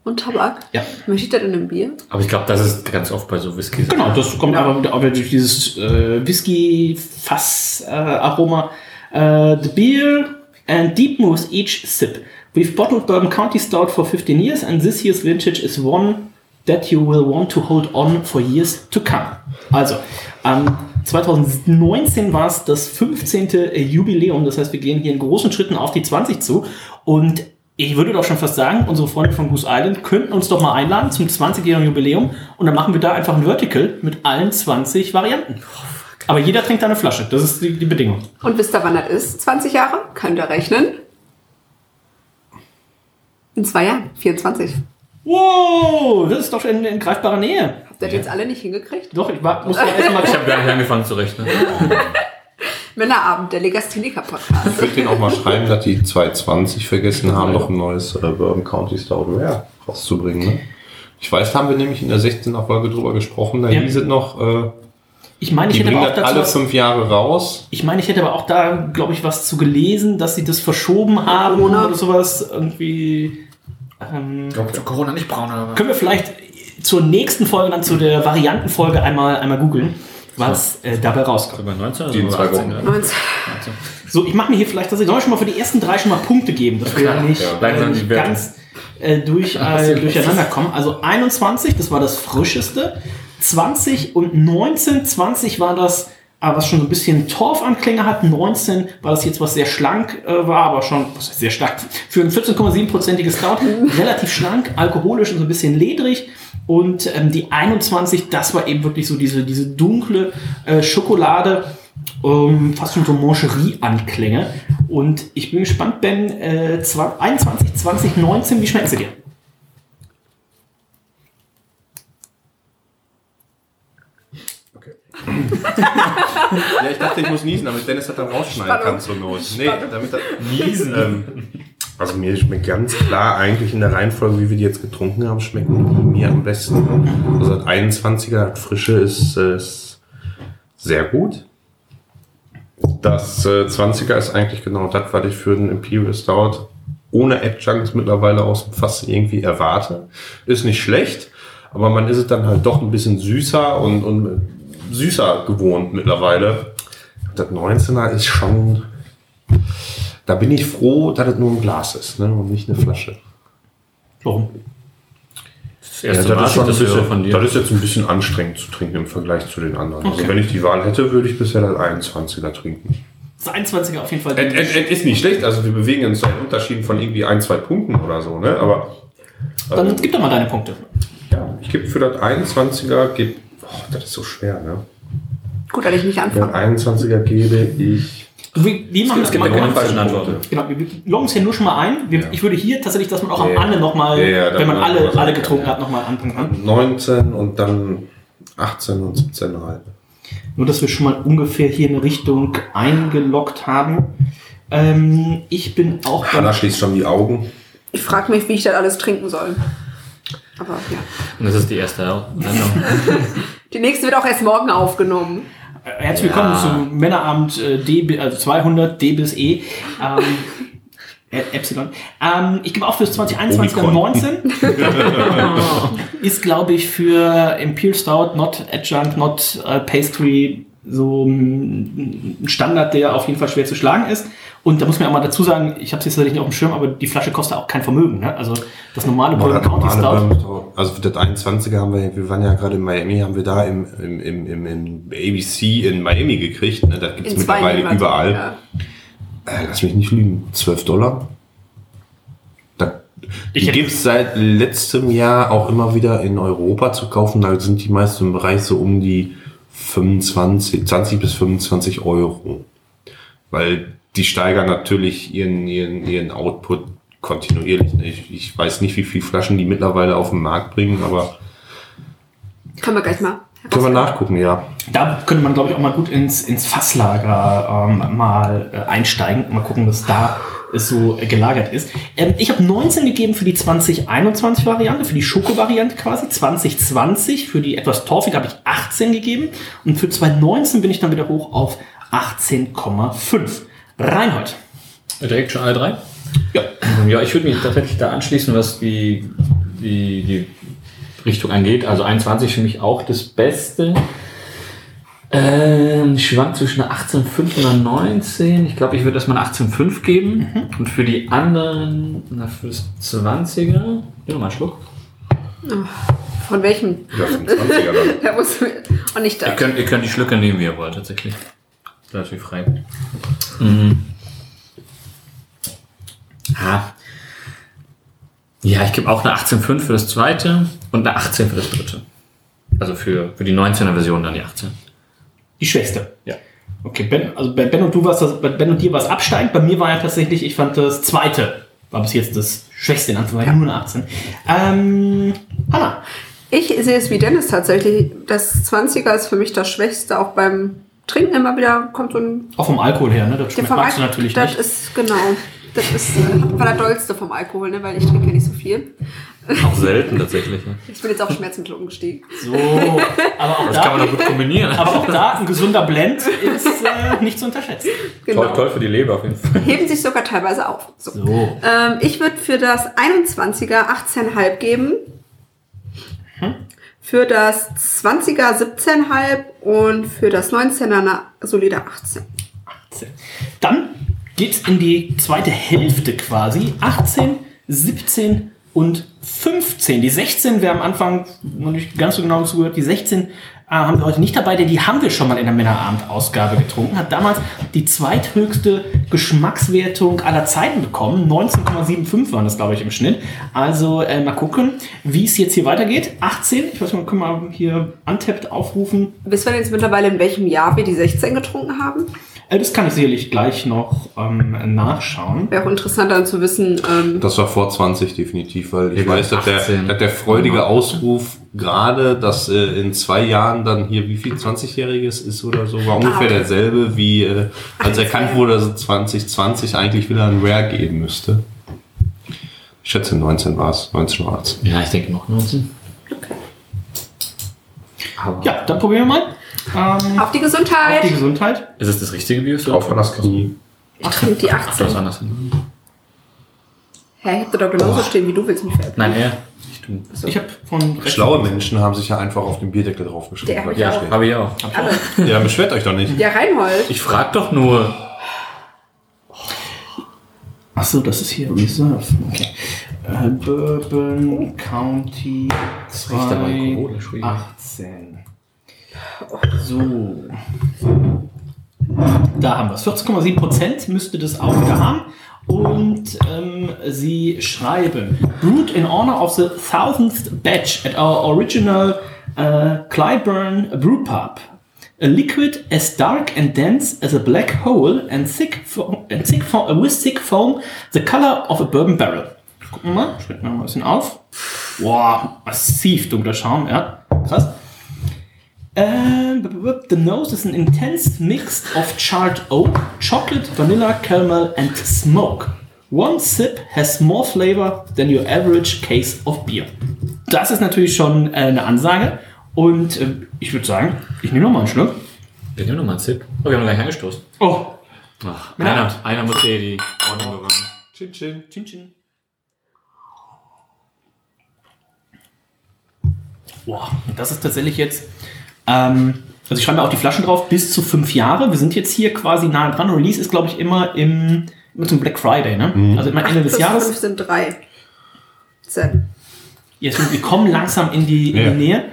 und Tabak. Ja. Möchte ich das in einem Bier? Aber ich glaube, das ist ganz oft bei so Whiskys. Genau, das kommt aber wieder, aber durch dieses äh, Whisky-Fass-Aroma. Äh, the beer and deep moves each sip. We've bottled Bourbon County Stout for 15 years and this year's vintage is one that you will want to hold on for years to come. Also, ähm, 2019 war es das 15. Jubiläum, das heißt, wir gehen hier in großen Schritten auf die 20 zu und ich würde doch schon fast sagen, unsere Freunde von Goose Island könnten uns doch mal einladen zum 20-jährigen Jubiläum und dann machen wir da einfach ein Vertical mit allen 20 Varianten. Aber jeder trinkt da eine Flasche, das ist die, die Bedingung. Und wisst ihr, wann das ist? 20 Jahre? Könnt ihr rechnen? In zwei Jahren, 24. Wow, das ist doch in, in greifbarer Nähe. Habt ihr das jetzt alle nicht hingekriegt? Doch, ich war, muss mal erstmal Ich habe gar nicht angefangen zu rechnen. [LAUGHS] Männerabend, der Legastheniker-Podcast. Ich würde denen auch mal schreiben, dass die 220 vergessen haben, noch ein neues äh, Bourbon County Stout mehr rauszubringen. Ne? Ich weiß, da haben wir nämlich in der 16er Folge drüber gesprochen. Da Ja. hieß es noch, äh, Ich meine, ich die hätte aber auch dazu alle fünf Jahre raus. ich meine, ich hätte aber auch da, glaube ich, was zu gelesen, dass sie das verschoben haben Corona. oder sowas irgendwie. Ähm, Für Corona nicht braun, aber. können wir vielleicht zur nächsten Folge, dann zu der Variantenfolge einmal, einmal googeln, was äh, dabei rauskommt. Über 19 Die in oder zwei 18 Wochen. Grad? 19. So, ich mache mir hier vielleicht, dass ich soll ich schon mal für die ersten drei schon mal Punkte geben, dass wir nicht, ja. äh, nicht ganz äh, durch, äh, durcheinander kommen. Also 21, das war das frischeste. 20 und 19, 20 war das, äh, was schon so ein bisschen Torfanklänge hat. 19 war das jetzt, was sehr schlank äh, war, aber schon was heißt sehr stark. Für ein 14,7-prozentiges Stout [LAUGHS] relativ schlank, alkoholisch und so ein bisschen ledrig. Und ähm, die 21, das war eben wirklich so diese, diese dunkle äh, Schokolade, ähm, fast schon so Mancherie-Anklänge. Und ich bin gespannt, Ben, äh, 20, 21, 2019, wie schmecken sie dir? [LAUGHS] Ja, ich dachte, ich muss niesen, damit Dennis das dann rausschneiden kann zur Not. Nee, damit das niesen. [LAUGHS] Ähm, also mir schmeckt ganz klar eigentlich in der Reihenfolge, wie wir die jetzt getrunken haben, schmecken die mir am besten. Also das 21er das Frische ist, ist sehr gut. Das äh, 20er ist eigentlich genau das, was ich für den Imperial Stout ohne Adjuncts mittlerweile aus dem Fass irgendwie erwarte. Ist nicht schlecht, aber man ist es dann halt doch ein bisschen süßer und, und süßer gewohnt mittlerweile. Das 19er ist schon. Da bin ich froh, dass es nur ein Glas ist ne? und nicht eine Flasche. Warum? Das erste Mal, schon ein das höre bisschen, von dir. das ist jetzt ein bisschen anstrengend zu trinken im Vergleich zu den anderen. Also Okay. wenn ich die Wahl hätte, würde ich bisher das 21er trinken. Das 21er auf jeden Fall. Es ist nicht schlecht, also wir bewegen uns in Unterschieden von irgendwie ein, zwei Punkten oder so, ne? Aber Dann gib doch mal deine Punkte. ja, ich gebe für das 21er, geb, oh, das ist so schwer, ne? Gut, dass ich nicht Für das anfange. 21er gebe ich Wir, wir machen das gibt keine ganz- falschen Antworten. Genau, wir loggen es hier nur schon mal ein. Wir, Ich würde hier tatsächlich, dass man auch am Ja. Ende nochmal, Ja, ja, wenn man alle, alle getrunken hat, nochmal anfangen kann. 19 und dann 18 und 17,5. Nur, dass wir schon mal ungefähr hier eine Richtung eingeloggt haben. Ähm, ich bin auch Hanna schließt schon die Augen. Ich frage mich, wie ich das alles trinken soll. Aber ja. Und das ist die erste Sendung. [LAUGHS] Die nächste wird auch erst morgen aufgenommen. Herzlich willkommen Ja. zum Männerabend äh, D, also 200 D bis E. Ähm, [LAUGHS] äh, Epsilon. Ähm, ich gebe auch fürs 2021 dann Omikron. 19. [LAUGHS] Ist, glaube ich, für Imperial Stout, not Adjunct, not äh, Pastry, so ein Standard, der auf jeden Fall schwer zu schlagen ist. Und da muss man auch mal dazu sagen, ich habe es jetzt natürlich nicht auf dem Schirm, aber die Flasche kostet auch kein Vermögen. Ne? Also das normale Bourbon County normale Stout. Also für das 21er haben wir, wir waren ja gerade in Miami, haben wir da im, im, im, im, im ABC in Miami gekriegt. Ne? Das gibt's In mittlerweile überall. Ja. Äh, lass mich nicht lügen, 12 Dollar. Da, Ich die hätte- gibt's seit letztem Jahr auch immer wieder in Europa zu kaufen. Da sind die meisten im Bereich so um die 25, 20 bis 25 Euro. weil die steigern natürlich ihren, ihren, ihren Output kontinuierlich. Ich, ich weiß nicht, wie viele Flaschen die mittlerweile auf den Markt bringen, aber Können wir gleich mal. können wir nachgucken, ja. Da könnte man, glaube ich, auch mal gut ins, ins Fasslager ähm, mal äh, einsteigen. Mal gucken, was da so äh, gelagert ist. Ähm, ich habe 19 gegeben für die 2021-Variante, für die Schoko-Variante quasi. 2020 für die etwas torfige habe ich 18 gegeben. Und für 2019 bin ich dann wieder hoch auf 18,5. Reinhold. Direkt schon alle drei? Ja. Ja, ich würde mich tatsächlich da anschließen, was die, die, die Richtung angeht. Also 21 für mich auch das Beste. Ähm, ich schwank zwischen einer 18,5 und einer 19. Ich glaube, ich würde erstmal eine 18,5 geben. Und für die anderen, na, für das 20er, nimm mal einen Schluck. Von welchem? Ja, vom 20er dann. [LAUGHS] Der muss und nicht da. Ihr könnt, ihr könnt die Schlücke nehmen, wie ihr wollt, tatsächlich. Relativ frei. Mhm. Ja. Ja, ich gebe auch eine 18,5 für das zweite und eine 18 für das dritte. Also für, für die 19er Version dann die 18. Die Schwester. Ja. Okay, Ben, also bei Ben und du warst das, bei Ben und dir war es absteigend. Bei mir war ja tatsächlich, ich fand das zweite war bis jetzt das Schwächste in Anführungszeichen, nur eine 18. Ähm, Hanna. Ich sehe es wie Dennis tatsächlich. Das 20er ist für mich das Schwächste. Auch beim Trinken immer wieder kommt so ein. Auch vom Alkohol her, ne? Das schmeckt, vom magst du natürlich das nicht. ist genau. Das ist, äh, [LAUGHS] war der dollste vom Alkohol, ne? weil ich trinke ja nicht so viel. Auch selten tatsächlich. Ne? Ich bin jetzt auf Schmerzmittel umgestiegen. So, aber auch Das da, kann man doch gut kombinieren. aber auch da ein gesunder Blend ist äh, nicht zu unterschätzen. Genau. Toll, toll für die Leber auf jeden Fall. Heben sich sogar teilweise auf. So. So. Ähm, ich würde für das 21er 18,5 geben. Für das 20er 17,5 und für das 19er eine solide 18. Dann geht's in die zweite Hälfte quasi. 18, 17 und 15. Die 16, wir am Anfang noch nicht ganz so genau zugehört, die 16 äh, haben wir heute nicht dabei, denn die haben wir schon mal in der Männerabendausgabe getrunken. Hat damals die zweithöchste Geschmackswertung aller Zeiten bekommen. 19,75 waren das, glaube ich, im Schnitt. Also äh, mal gucken, wie es jetzt hier weitergeht. 18, ich weiß nicht, können wir hier Untapped aufrufen. Wissen wir jetzt mittlerweile, in welchem Jahr wir die 16 getrunken haben? Äh, das kann ich sicherlich gleich noch ähm, nachschauen. Wäre auch interessant dann zu wissen, ähm, Das war vor 20 definitiv, weil ich Ja, weiß, dass der, 18. dass der freudige Ausruf gerade, dass äh, in zwei Jahren dann hier wie viel 20-Jähriges ist oder so, war ungefähr okay. derselbe, wie äh, als erkannt wurde, dass es 2020 eigentlich wieder ein Rare geben müsste. Ich schätze 19 war es, 19 war es. Ja, ich denke noch 19. Ja, dann probieren wir mal. Ähm, auf die auf Gesundheit. die Gesundheit. Ist es das richtige Bier? Auf das Knie. Ich trinke die Ach, das 18. anders. hin. Hä, ich hab da doch genauso stehen, wie du willst mich veräppeln. Nein, er. Ich tu. Ich habe von Schlaue Menschen haben sich ja einfach auf den Bierdeckel draufgeschrieben. Der hab ich auch. steht. Habe ich auch. Alle. Ja, dann beschwert euch doch nicht. Ja, Reinhold. Ich frag doch nur. Achso, das ist hier Reserve. Okay. Äh, Bourbon County riecht aber alkoholisch, 2018. So. Da haben wir es. 14,7% müsste das auch wieder haben. Und ähm, sie schreiben: Brewed in honor of the thousandth batch at our original uh, Clyburn Brew Pub. A liquid as dark and dense as a black hole and thick, fo and thick fo uh, with thick foam, the color of a bourbon barrel. Gucken wir mal, schmeckt mal ein bisschen auf. Boah, massiv dunkler Schaum, ja. Krass. Ähm, the nose is an intense mix of charred oak, chocolate, vanilla, caramel and smoke. One sip has more flavor than your average case of beer. Das ist natürlich schon äh, eine Ansage. Und äh, ich würde sagen, ich nehme noch mal einen Schluck. Wir nehmen noch mal einen Sip. Oh, wir haben nicht angestoßen. Oh, Ach, Ja. einer, einer muss hier die Ordnung bewahren. Chin, chin. Chin Chin. Boah, das ist tatsächlich jetzt. Ähm, also ich schreibe mir auch die Flaschen drauf, bis zu fünf Jahre. Wir sind jetzt hier quasi nah dran. Release ist, glaube ich, immer im immer zum Black Friday, ne? Also immer Ende des Jahres. 5 sind 3. Zen. Jetzt, wir kommen langsam in die, in Ja. die Nähe.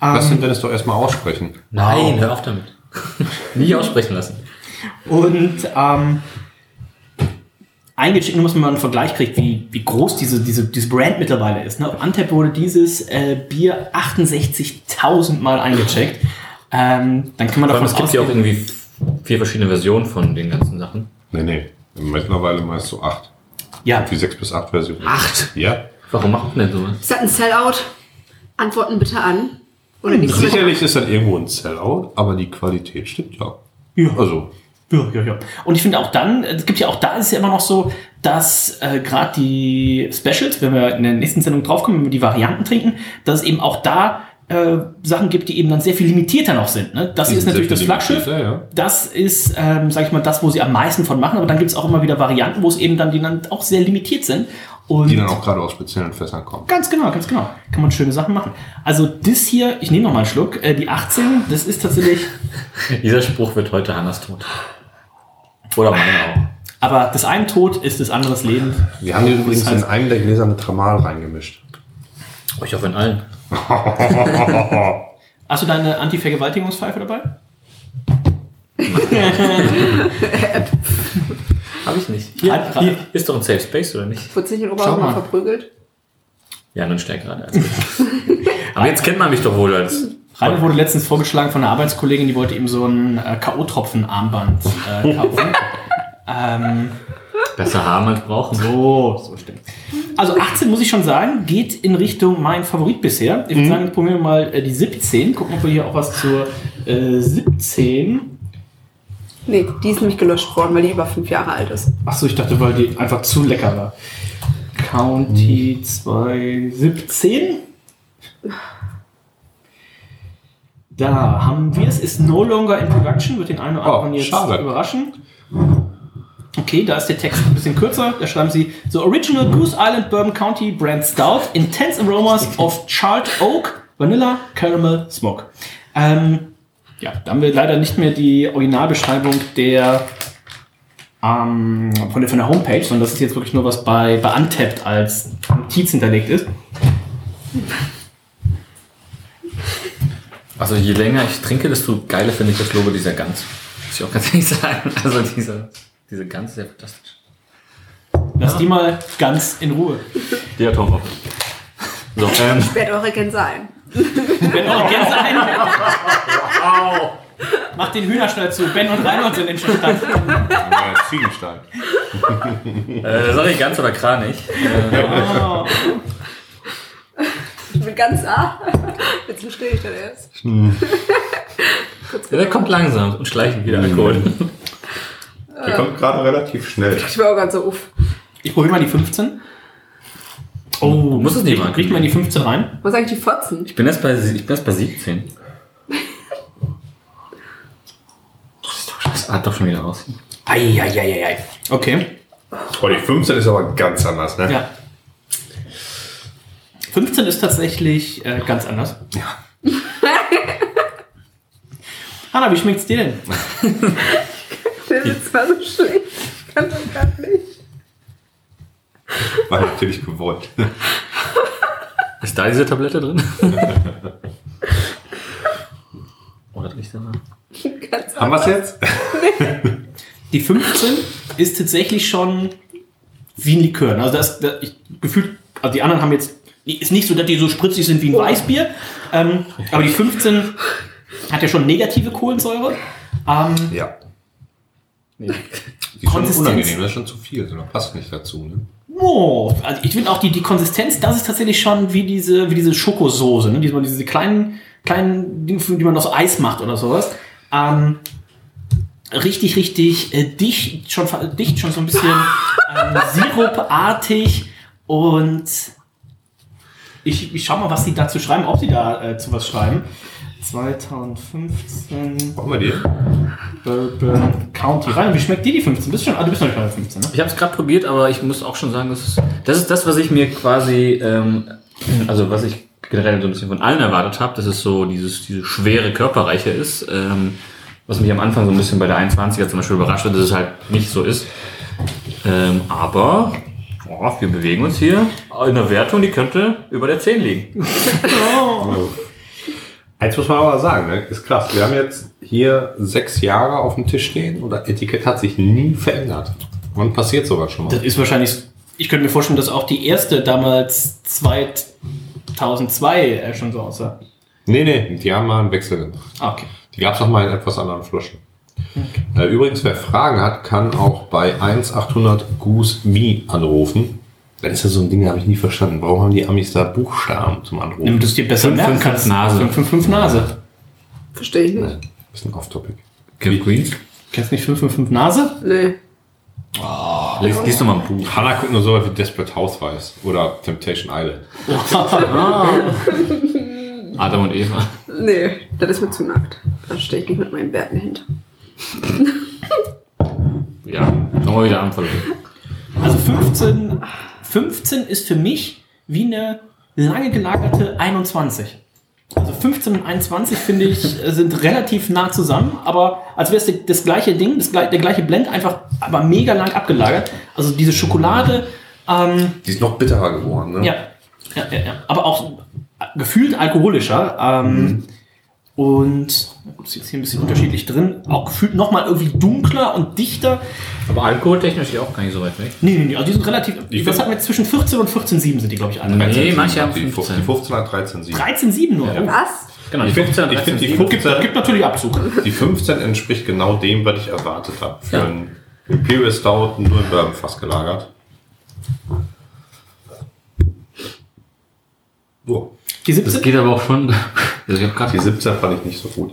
Lass Ähm, den Dennis doch erstmal aussprechen. Nein, hör auf damit. Nie aussprechen lassen. Und ähm, eingecheckt, nur dass man mal einen Vergleich kriegt, wie, wie groß diese, diese, diese Brand mittlerweile ist. Ne? Auf Antep wurde dieses äh, Bier 68.000 Mal eingecheckt. Ähm, dann kann man davon es gibt ja auch irgendwie vier verschiedene Versionen von den ganzen Sachen. Nee, nee. Mittlerweile meist so 8. Ja. Die 6 bis 8 Version. Acht? Ja. Warum macht man denn sowas? Ist das ein Sellout? Antworten bitte an. Oder nicht? Sicherlich ist dann irgendwo ein Sellout, aber die Qualität stimmt ja. Ja. Also, Ja, ja, ja. Und ich finde auch dann, es gibt ja auch da ist es ja immer noch so, dass äh, gerade die Specials, wenn wir in der nächsten Sendung draufkommen, wenn wir die Varianten trinken, dass es eben auch da äh, Sachen gibt, die eben dann sehr viel limitierter noch sind. Ne? Das Die ist natürlich das Flaggschiff. ja. Das ist, ähm, sag ich mal, das, wo sie am meisten von machen. Aber dann gibt es auch immer wieder Varianten, wo es eben dann, die dann auch sehr limitiert sind. Und die dann auch gerade aus speziellen Fässern kommen. Ganz genau, ganz genau. Kann man schöne Sachen machen. Also das hier, ich nehme noch mal einen Schluck, äh, die 18, das ist tatsächlich, [LAUGHS] Dieser Spruch wird heute Hannas tot. Oder meine auch. aber das eine Tod ist des anderes Leben. Wir haben hier übrigens Das in einem der Gläser eine Tramal reingemischt. Oh, ich hoffe in allen. [LAUGHS] Hast du deine Anti-Vergewaltigungspfeife dabei? [LAUGHS] Habe ich nicht. Hier, Hier, hier ist doch ein Safe Space, oder nicht? Wurde sich in Oberhausen mal. verprügelt? Ja, nun steigt gerade. Also. [LAUGHS] Aber jetzt kennt man mich doch wohl als. Rainer wurde letztens vorgeschlagen von einer Arbeitskollegin, die wollte ihm so ein äh, K.O.-Tropfen-Armband äh, [LAUGHS] kaufen. ähm, Besser haben als brauchen. so, so stimmt. Also 18 muss ich schon sagen, geht in Richtung mein Favorit bisher. Ich würde sagen, jetzt probieren wir mal äh, die 17. Gucken, ob wir hier auch was zur äh, 17. Nee, die ist nämlich gelöscht worden, weil die über fünf Jahre alt ist. Achso, ich dachte, weil die einfach zu lecker war. County 217. Da haben wir es. Ist no longer in production. Wird den einen oder anderen Oh, jetzt schade. überraschen. Okay, da ist der Text ein bisschen kürzer. Da schreiben sie: The original Goose Island Bourbon County Brand Stout, intense aromas of charred oak, vanilla, caramel, smoke. Ähm, ja, da haben wir leider nicht mehr die Originalbeschreibung der ähm, von, der, von der Homepage, sondern das ist jetzt wirklich nur was bei, bei Untapped als Notiz hinterlegt ist. Also je länger ich trinke, desto geiler finde ich das Logo dieser Gans. Muss ich auch ganz [LAUGHS] ehrlich sagen. Also diese, diese Gans ist ja fantastisch. Lass die mal ganz in Ruhe. Die Atomwaffe. So, ähm, Sperrt eure Gänse ein. Ben eure Gänse ein. Macht den Hühnerstall zu. Ben und Reinhold sind in den Stadt. Ja, Ziegenstein. äh, sage ich Gans oder Kranich. Äh, Oh. Ich bin ganz ah. [LAUGHS] Jetzt verstehe ich das erst. ja, der kommt langsam und schleichend wieder Alkohol. Der kommt gerade relativ schnell. Ich war auch ganz so uff. Ich probiere mal die 15. Oh, muss es nicht mal. Kriegt man die 15 rein? Was eigentlich die Fotzen? Ich bin erst bei, ich bin erst bei 17. Das ist doch- schon wieder aus. Eieieiei. Okay. Oh, die 15 ist aber ganz anders, ne? Ja. 15 ist tatsächlich äh, ganz anders. Ja. [LAUGHS] Hanna, wie schmeckt's dir denn? Der Witz war so schlecht. Ich kann das gar nicht. War natürlich gewollt. [LAUGHS] Ist da diese Tablette drin? [LAUGHS] Oder riecht der mal? Ganz Haben wir es jetzt? Die 15 ist tatsächlich schon wie ein Likör. Also das, das ich, gefühlt, also die anderen haben jetzt, ist nicht so, dass die so spritzig sind wie ein Weißbier, ähm, aber die 15 hat ja schon negative Kohlensäure. Ähm, Ja. Die ist schon Konsistenz. unangenehm, das ist schon zu viel. Das passt nicht dazu, ne? oh, also ich finde auch die, die Konsistenz, das ist tatsächlich schon wie diese, wie diese Schokosoße, ne? diese, diese kleinen, kleinen Dinge, die man aus Eis macht oder sowas. Ähm, richtig, richtig äh, dicht, schon, dicht, schon so ein bisschen ähm, sirupartig und ich, ich schau mal, was sie dazu schreiben, ob sie da äh, zu was schreiben. 2015 Wollen wir die? Bourbon County rein. Wie schmeckt dir die 15? Bist du schon, ah, du bist noch nicht bei der 15, ne? Ich habe es gerade probiert, aber ich muss auch schon sagen, das ist das, ist das was ich mir quasi, ähm, also was ich generell so ein bisschen von allen erwartet habe, dass es so dieses, diese schwere Körperreiche ist. Ähm, was mich am Anfang so ein bisschen bei der 21er zum Beispiel überrascht hat, dass es halt nicht so ist. Ähm, aber boah, wir bewegen uns hier in einer Wertung, die könnte über der 10 liegen. [LAUGHS] Eins muss man aber sagen, ne? ist krass. Wir haben jetzt hier sechs Jahre auf dem Tisch stehen und das Etikett hat sich nie verändert. Wann passiert sowas schon mal? Das ist wahrscheinlich, ich könnte mir vorstellen, dass auch die erste damals 2002 äh, schon so aussah. Nee, nee, die haben mal einen Wechsel gemacht. Ah, okay. Die gab es auch mal in etwas anderen Flaschen. Äh, übrigens, wer Fragen hat, kann auch bei 1800 Goose Me anrufen. Das ist ja so ein Ding, habe ich nie verstanden. Warum haben die Amis da Buchstaben zum Anrufen? Damit du es dir besser merken fünf, kannst. fünf Nase. 555 Nase. Verstehe ich nicht. Bisschen off-topic. Kim Queens? Kennst du nicht 555 Nase? Nee. Lies, lies doch mal ein Buch. Hannah guckt nur so wie Desperate Housewives oder Temptation Island. [LAUGHS] Adam und Eva. Nee, das ist mir zu nackt. Da stehe ich nicht mit meinen Bärten hinter. [LAUGHS] Ja, wir wieder an. Frau Lübe. Also 15, 15 ist für mich wie eine lange gelagerte 21. Also 15 und 21 finde ich äh, sind relativ nah zusammen, aber als wäre es das gleiche Ding, das, der gleiche Blend, einfach aber mega lang abgelagert. Also diese Schokolade, ähm, Die ist noch bitterer geworden, ne? ja, ja, ja, ja, aber auch gefühlt alkoholischer. Ähm, Und gut, ist jetzt hier ein bisschen unterschiedlich drin. Auch gefühlt nochmal irgendwie dunkler und dichter. Aber alkoholtechnisch ja auch gar nicht so weit weg. Nee, nee, nee, also die sind relativ. Ich was find- hatten wir zwischen 14 und 14,7 sind die, glaube ich, alle. Nee, manche haben Die 15. Die 15 hat 13,7. 13,7 nur. Ja. Was? Genau, Ich die finde 15 und ich find die 13, 15, Gibt natürlich Abzug. die 15 entspricht genau dem, was ich erwartet habe. Für Ja. ein Imperial Stout nur in Bourbon fast gelagert. So. Die Das 17. geht aber auch schon. Also ich hab grad Die 17 fand ich nicht so gut.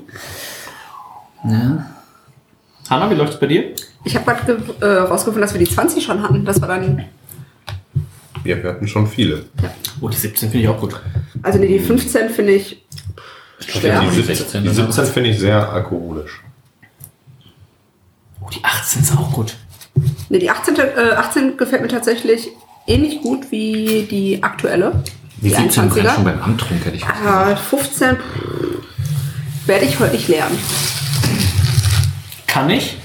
Hanna, wie läuft es bei dir? Ich habe gerade äh, rausgefunden, dass wir die 20 schon hatten. Das war dann. Ja, wir hatten schon viele. Oh, die 17 finde ich auch gut. Also nee, die 15 finde ich schwer. Die 17, 16 die dann 17 finde ich sehr alkoholisch. Oh, die 18 ist auch gut. Nee, die 18, äh, 18 gefällt mir tatsächlich ähnlich gut wie die aktuelle. Die 17 brennt schon 21er. beim Antrunk, hätte ich gesagt. 15 pff, werde ich heute nicht lernen. Kann ich.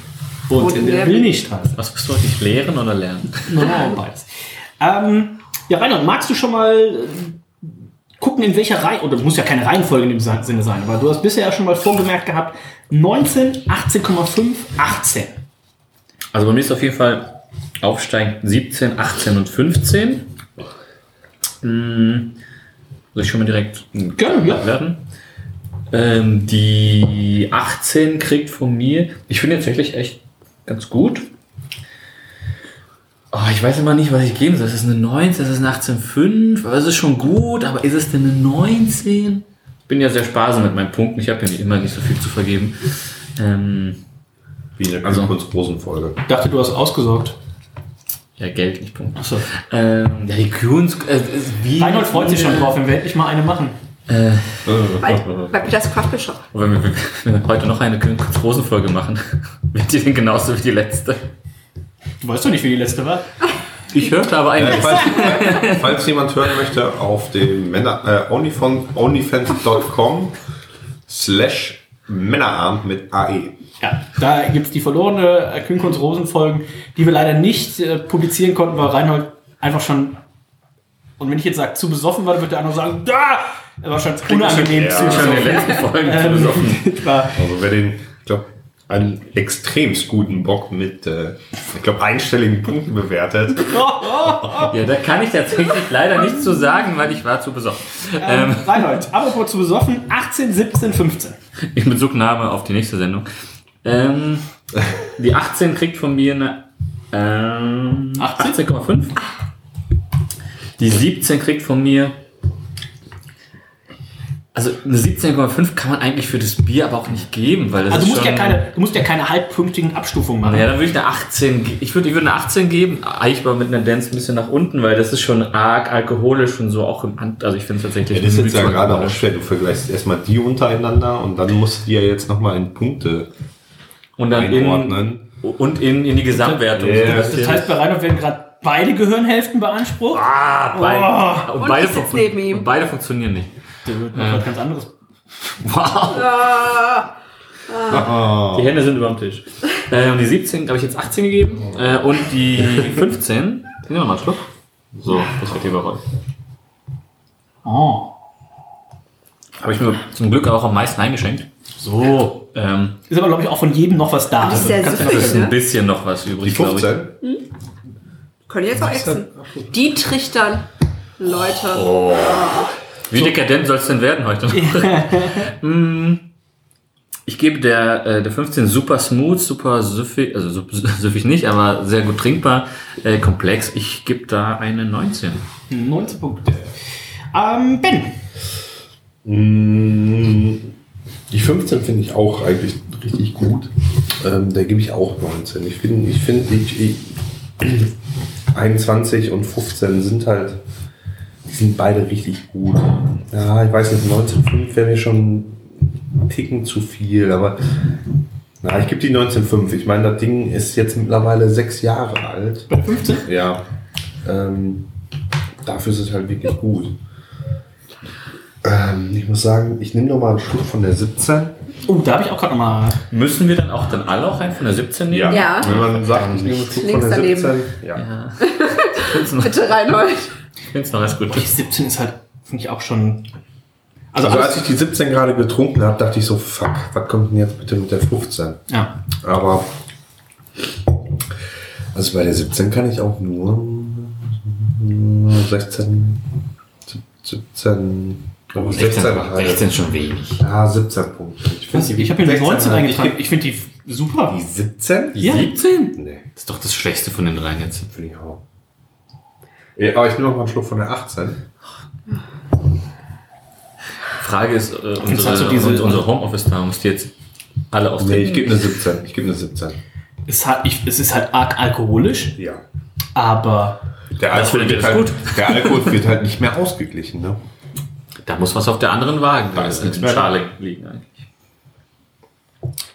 Und, Und in der heißen. Was bist du heute nicht lehren oder lernen? [LAUGHS] No, beides. Ähm, ja, Reinhard, magst du schon mal äh, gucken, in welcher Reihe, oder das muss ja keine Reihenfolge in dem Sinne sein, aber du hast bisher ja schon mal vorgemerkt gehabt, 19, 18,5, 18. Also bei mir ist auf jeden Fall aufsteigend 17, 18 und 15. Soll ich schon mal direkt Gerne, ja. werden? Ähm, die 18 kriegt von mir, ich finde tatsächlich echt ganz gut. Oh, ich weiß immer nicht, was ich geben soll. Ist es eine 19, ist es eine 18,5? Aber es ist schon gut, aber ist es denn eine 19? Ich bin ja sehr sparsam mit meinen Punkten. Ich habe ja nicht immer nicht so viel zu vergeben. Ähm, Wie in der Also- Kunst-Rosenfolge. Ich dachte, du hast ausgesorgt. Ja, Geld, nicht Punkte. Achso. Ähm, ja, die Kunst, äh, wie. Reinhold freut sich schon drauf, wenn wir endlich mal eine machen. Äh, Bei, bei Peters Craft Shop. wenn, wir, wenn wir heute noch eine Kunst-Rosen-Folge machen, [LAUGHS] wird die denn genauso wie die letzte? Du weißt doch nicht, wie die letzte war. [LAUGHS] Ich hörte aber eine. Äh, falls, falls jemand hören möchte, auf dem Männer, äh, onlyfan- onlyfans.com slash Männerabend mit AE. Ja, da gibt es die verlorene äh, Kühnkunst Rosen-Folgen, die wir leider nicht äh, publizieren konnten, weil Reinhold einfach schon, und wenn ich jetzt sage, zu besoffen war, dann wird der andere sagen, da! Er war schon unangenehm Ja, zu schon in besoffen. den letzten Folgen zu Ähm, besoffen. [LAUGHS] Also wer den, ich glaube, einen extremst guten Bock mit, äh, ich glaube, einstelligen Punkten bewertet. [LAUGHS] Ja, da kann ich tatsächlich leider nichts zu sagen, weil ich war zu besoffen. ähm, Reinhold, apropos zu besoffen, 18, 17, 15. In Bezugnahme auf die nächste Sendung. Ähm, die 18 kriegt von mir eine ähm, 18? 18,5. Die 17 kriegt von mir. Also eine 17,5 kann man eigentlich für das Bier aber auch nicht geben, weil das Also du ist musst, ja schon, keine, du musst ja keine halbpunktigen Abstufungen machen. Ja, dann würde ich eine 18 ge- Ich würde ich würde eine 18 geben, eigentlich mal mit einer Dance ein bisschen nach unten, weil das ist schon arg alkoholisch und so auch im Hand. Also ich finde es tatsächlich. Ja, das ist jetzt ja gerade auch schwer. Du vergleichst erstmal die untereinander und dann musst du die ja jetzt nochmal in Punkte Und dann in, einordnen. und in, in die Gesamtwertung. Ja, dass Das heißt, bei Reinhold werden gerade beide Gehirnhälften beansprucht. Ah, beide, und, Und beide neben ihm. und beide funktionieren nicht. Der wird noch was ganz anderes. [LAUGHS] Wow. Ah, Die Hände sind über dem Tisch. Äh, und die 17 habe ich jetzt 18 gegeben. Äh, und die [LAUGHS] 15. Nehmen wir mal einen Schluck. So, das wird hier überrollt. Oh. Habe ich mir zum Glück auch am meisten eingeschenkt. So, ähm, Ist aber, glaube ich, auch von jedem noch was da. Das ist Also, ist ein Ne? bisschen noch was Die übrig, glaube ich. 15? können jetzt auch exen. Die trichtern Leute. Oh. Wie dekadent soll es denn werden heute? [LAUGHS] Hm. Ich gebe der, äh, der 15 super smooth, super süffig, also [LAUGHS] süffig nicht, aber sehr gut trinkbar, äh, komplex. Ich gebe da eine 19. 19 Punkte. Ähm, Ben. Mm, Die 15 finde ich auch eigentlich richtig gut. Ähm, da gebe ich auch 19. Ich finde, ich finde, ich, 21 und 15 sind halt, die sind beide richtig gut. Ja, ich weiß nicht, 19,5 wäre mir schon ein Ticken zu viel, aber na, ich gebe die 19,5. Ich meine, das Ding ist jetzt mittlerweile sechs Jahre alt. Bei 15? Ja. Ähm, dafür ist es halt wirklich gut. Ähm, ich muss sagen, ich nehme noch mal einen Schluck von der 17. Oh, da habe ich auch gerade nochmal. Müssen wir dann auch dann alle auch einen von der 17 nehmen? Ja. Wenn man sagt, ich nehme einen Schluck Links von der daneben. 17. Ja. Ja. Ich finde es noch, Bitte Reinhold. ich [LAUGHS] find's noch ganz gut. Die 17 ist halt, finde ich auch schon. Also, Also als alles, ich die 17 gerade getrunken habe, dachte ich so, fuck, was kommt denn jetzt bitte mit der 15? ja. Aber also bei der 17 kann ich auch nur 16, 17, Oh, 16, 16, halt. 16 schon wenig. Ja, 17 Punkte. Ich, Ich habe mir eine 19 halt- eingetragen. Ich finde die super. Die 17? Ja. 17? Nee, Das ist doch das Schwächste von den dreien jetzt. finde ich auch. Ja, aber ich nehme noch mal einen Schluck von der 18. Frage ist, äh, unsere, hast du diese- unsere, unsere Homeoffice-da muss die jetzt alle Nee, austreten. ich gebe eine 17. Ich gebe eine 17. Es, hat, ich, es ist halt arg alkoholisch, Ja. aber Der Alkohol, wird halt, gut. der Alkohol wird halt nicht mehr ausgeglichen. Ne? Da muss was auf der anderen Waage Da ist nichts mehr Schale liegen eigentlich.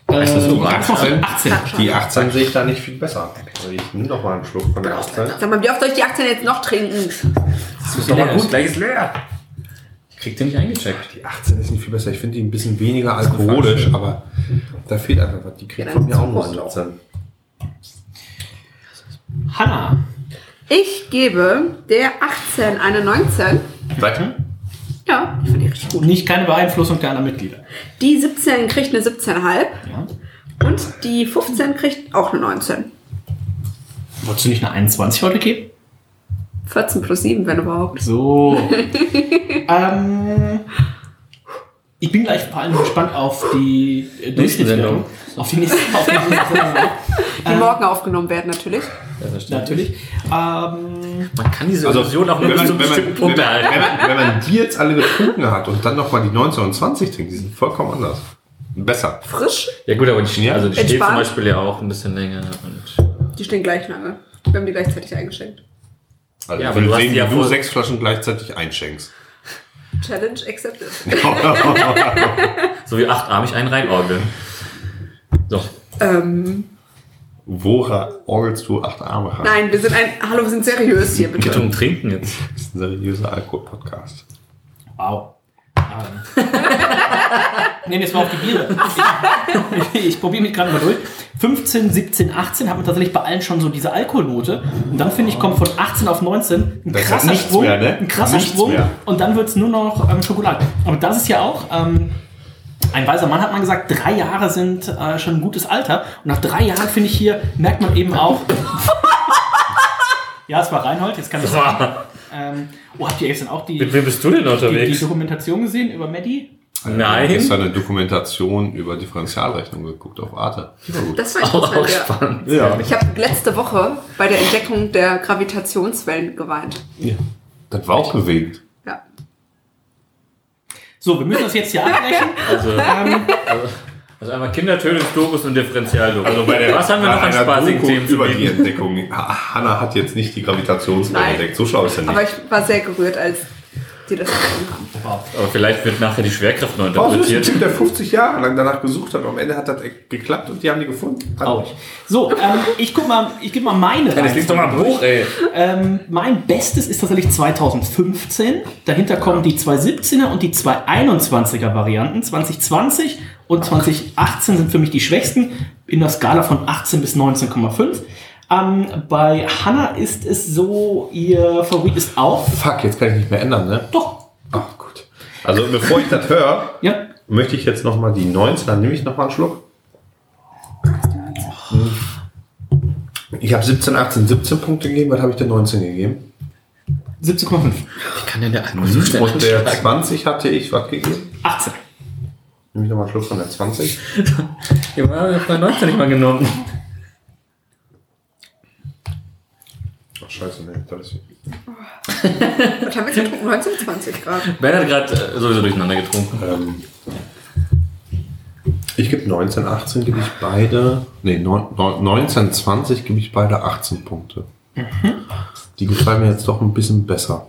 äh, Ist das so? ganz noch 18. Die 18 sehe ich da nicht viel besser. Also ich nehme noch mal einen Schluck von der 18. Sag mal, wie oft soll ich die 18 jetzt noch trinken? Das ist noch mal gut. Gleich ist leer. Ich krieg den nicht eingecheckt. Die 18 ist nicht viel besser. Ich finde die ein bisschen weniger alkoholisch, aber da fehlt einfach was. Die kriegt Ja, von mir auch nur Zuckerlauf. 17. Hanna. Ich gebe der 18 eine 19. Weiter? Ja, ich finde die richtig gut. Nicht keine Beeinflussung der anderen Mitglieder. Die 17 kriegt eine 17,5 Ja. und die 15 kriegt auch eine 19. Wolltest du nicht eine 21 heute geben? 14 plus 7, wenn überhaupt. So. [LAUGHS] ähm, ich bin gleich vor allem gespannt auf die äh, Durchschnittswertung. Auf die nächste, auf die. [LAUGHS] Die morgen aufgenommen werden natürlich. Natürlich. Ähm, Man kann diese Also, Illusion auch nur bis zu man, einem wenn, man, bestimmten wenn, Punkt man, erhalten. wenn, man, wenn man die jetzt alle getrunken hat und dann noch mal die 19 und 20 trinkt, die sind vollkommen anders. Besser. Frisch. Ja gut, aber die, Ja. also die steht zum Beispiel ja auch ein bisschen länger. Und Die stehen gleich lange. Wir haben die gleichzeitig eingeschenkt. Also Ja, ja, aber wenn du hast ja wie du sechs Flaschen gleichzeitig einschenkst. Challenge accepted. [LAUGHS] so wie achtarmig einen reinorgeln. So. ähm, Wora orgelst du acht Arme rein? nein, wir sind ein. Hallo, wir sind seriös hier, Geht bitte. um Trinken jetzt. Das ist ein seriöser Alkohol-Podcast. wow. Ähm. [LAUGHS] Nehmen jetzt mal auf die Biere. Ich, ich probiere mich gerade mal durch. 15, 17, 18 haben wir tatsächlich bei allen schon so diese Alkoholnote. Und dann finde ich, kommt von 18 auf 19 ein Das krasser Sprung. mehr, ne? Ein krasser Nichts Sprung. mehr. Und dann wird es nur noch ähm, Schokolade. Aber das ist ja auch. Ähm, ein weiser Mann hat mal gesagt, drei Jahre sind äh, schon ein gutes Alter. Und nach drei Jahren, finde ich hier, merkt man eben auch. [LAUGHS] ja, es war Reinhold, jetzt kann ich sagen. Ähm, oh, habt ihr gestern auch die, Mit wem bist du denn die, die unterwegs? Dokumentation gesehen über Maddie? Nein. Gestern eine Dokumentation über Differentialrechnung geguckt auf Arte. Die. Das war Auch, auch spannend. Ja. Ich habe letzte Woche bei der Entdeckung der Gravitationswellen geweint. ja. Das war auch bewegend. Ja. So, wir müssen das jetzt hier abbrechen. Also, also, also einmal Kindertötungsdokus und Differentialdokus. Also bei der, was haben wir noch an spaßigen Themen über die? Entdeckung. Ha- Hanna hat jetzt nicht die Gravitationswelle entdeckt. So schlau ist er nicht. Aber ich war sehr gerührt, als die das gefunden haben. Aber vielleicht wird nachher die Schwerkraft neu Oh, das ist ein interpretiert. Typ, der 50 Jahre lang danach gesucht hat. Am Ende hat das geklappt und die haben die gefunden. Traurig. So, ähm, ich guck mal, ich gebe mal meine. Das liegt doch mal im Buch, ey. Ähm, mein Bestes ist tatsächlich 2015. Dahinter kommen die 217er und die 221er Varianten. 2020 und 2018 sind für mich die schwächsten in der Skala von 18 bis 19,5. Ähm, bei Hannah ist es so, ihr Favorit ist auch. Fuck, jetzt kann ich nicht mehr ändern, ne? Doch. Ach gut. Also bevor ich das höre, Ja. möchte ich jetzt noch mal die 19, dann nehme ich noch mal einen Schluck. Ich habe 17, 18, 17 Punkte gegeben. Was habe ich denn 19 gegeben? 17,5. Wie kann denn der Alkohol so schnell Und der ansteigen? 20 hatte ich was gegeben? 18. Nehme ich nochmal einen Schluck von der 20. Ja, [LAUGHS] wir haben bei 19 nicht mal genommen. Ach, scheiße, nee, das ist Was haben wir jetzt getrunken? 19, 20 Grad. Ben hat gerade äh, sowieso durcheinander getrunken. Ähm, ich gebe 19, 18 gebe ich beide. Nee, neun- neun- 19, 20 gebe ich beide 18 Punkte. Die gefallen mir jetzt doch ein bisschen besser.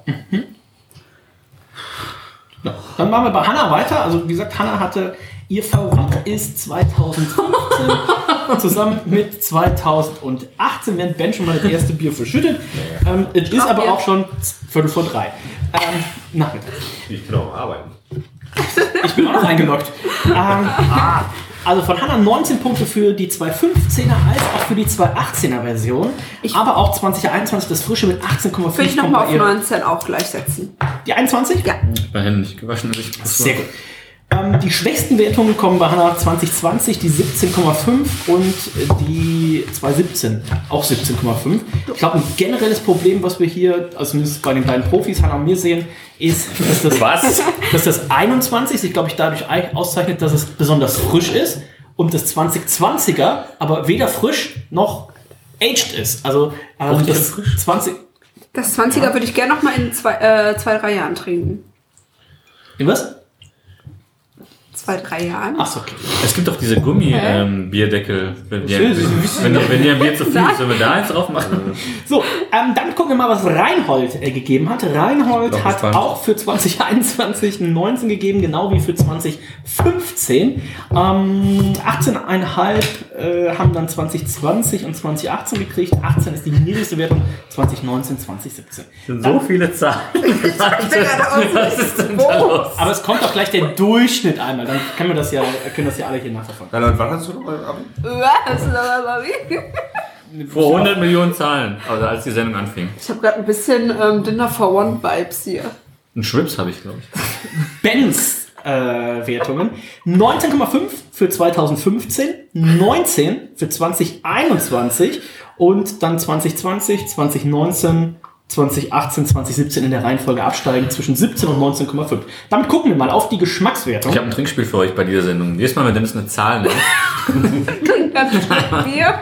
Ja. Dann machen wir bei Hanna weiter. Also wie gesagt, Hanna hatte ihr Favorit ist 2015 [LAUGHS] zusammen mit 2018, während Ben schon mal das erste Bier verschüttet. Ähm, es ist aber auch schon Viertel vor drei. Ähm, Nachmittag. Ich kann auch arbeiten. Ich bin auch noch eingeloggt. Ähm, ah, also von Hanna 19 Punkte für die 215er als auch für die 218er Version. aber auch 2021 das frische mit 18,5 Will ich nochmal bei auf ihr. 19 auch gleichsetzen. Die 21? Ja. Ich bin Hände nicht gewaschen. Also ich Sehr gut. Ähm, die schwächsten Wertungen kommen bei Hanna 2020, die 17,5 und die 2017 auch 17,5. Ich glaube, ein generelles Problem, was wir hier, also zumindest bei den beiden Profis, Hanna und mir sehen, ist, dass das, Was? [LAUGHS] dass das 21 sich, glaube ich, dadurch ei- auszeichnet, dass es besonders frisch ist und das 2020er aber weder frisch noch aged ist. Also ähm, das 20... Das 20er würde ich gerne nochmal in zwei, äh, zwei, drei Jahren trinken. In was? Zwei, drei Jahren. Ach so, okay. Es gibt doch diese? Gummi-Bierdeckel. wenn, süß. wenn, die- wenn dir ein Bier zu viel ist, sollen wir da eins drauf machen? So, ähm, dann gucken wir mal, was Reinhold äh, gegeben hat. Reinhold hat gespannt. auch für 2021 ein 19 gegeben, genau wie für 2015. Ähm, 18,5 äh, haben dann 2020 und 2018 gekriegt. 18 ist die niedrigste Wertung, 2019, 2017. So viele [LAUGHS] Zahlen. Ich bin gerade aus. Was ist denn da los? Aber es kommt doch gleich der Durchschnitt einmal, dann können wir das ja, können das ja alle hier nachverfolgen. Nein, und wann hast du noch mal Abi? Was? Wie? Vor 100 Millionen Zahlen, also als die Sendung anfing. Ich habe gerade ein bisschen ähm, Dinner for One Vibes hier. Ein Schwips habe ich, glaube ich. [LAUGHS] Benz äh, Wertungen. 19,5 für 2015, 19 für 2021 und dann 2020, 2019, 2018, 2017 in der Reihenfolge absteigen zwischen 17 und 19,5. Damit gucken wir mal auf die Geschmackswertung. Ich habe ein Trinkspiel für euch bei dieser Sendung. Jedes Mal, wenn Dennis eine Zahl nennt, [LAUGHS] Ganz schön Bier.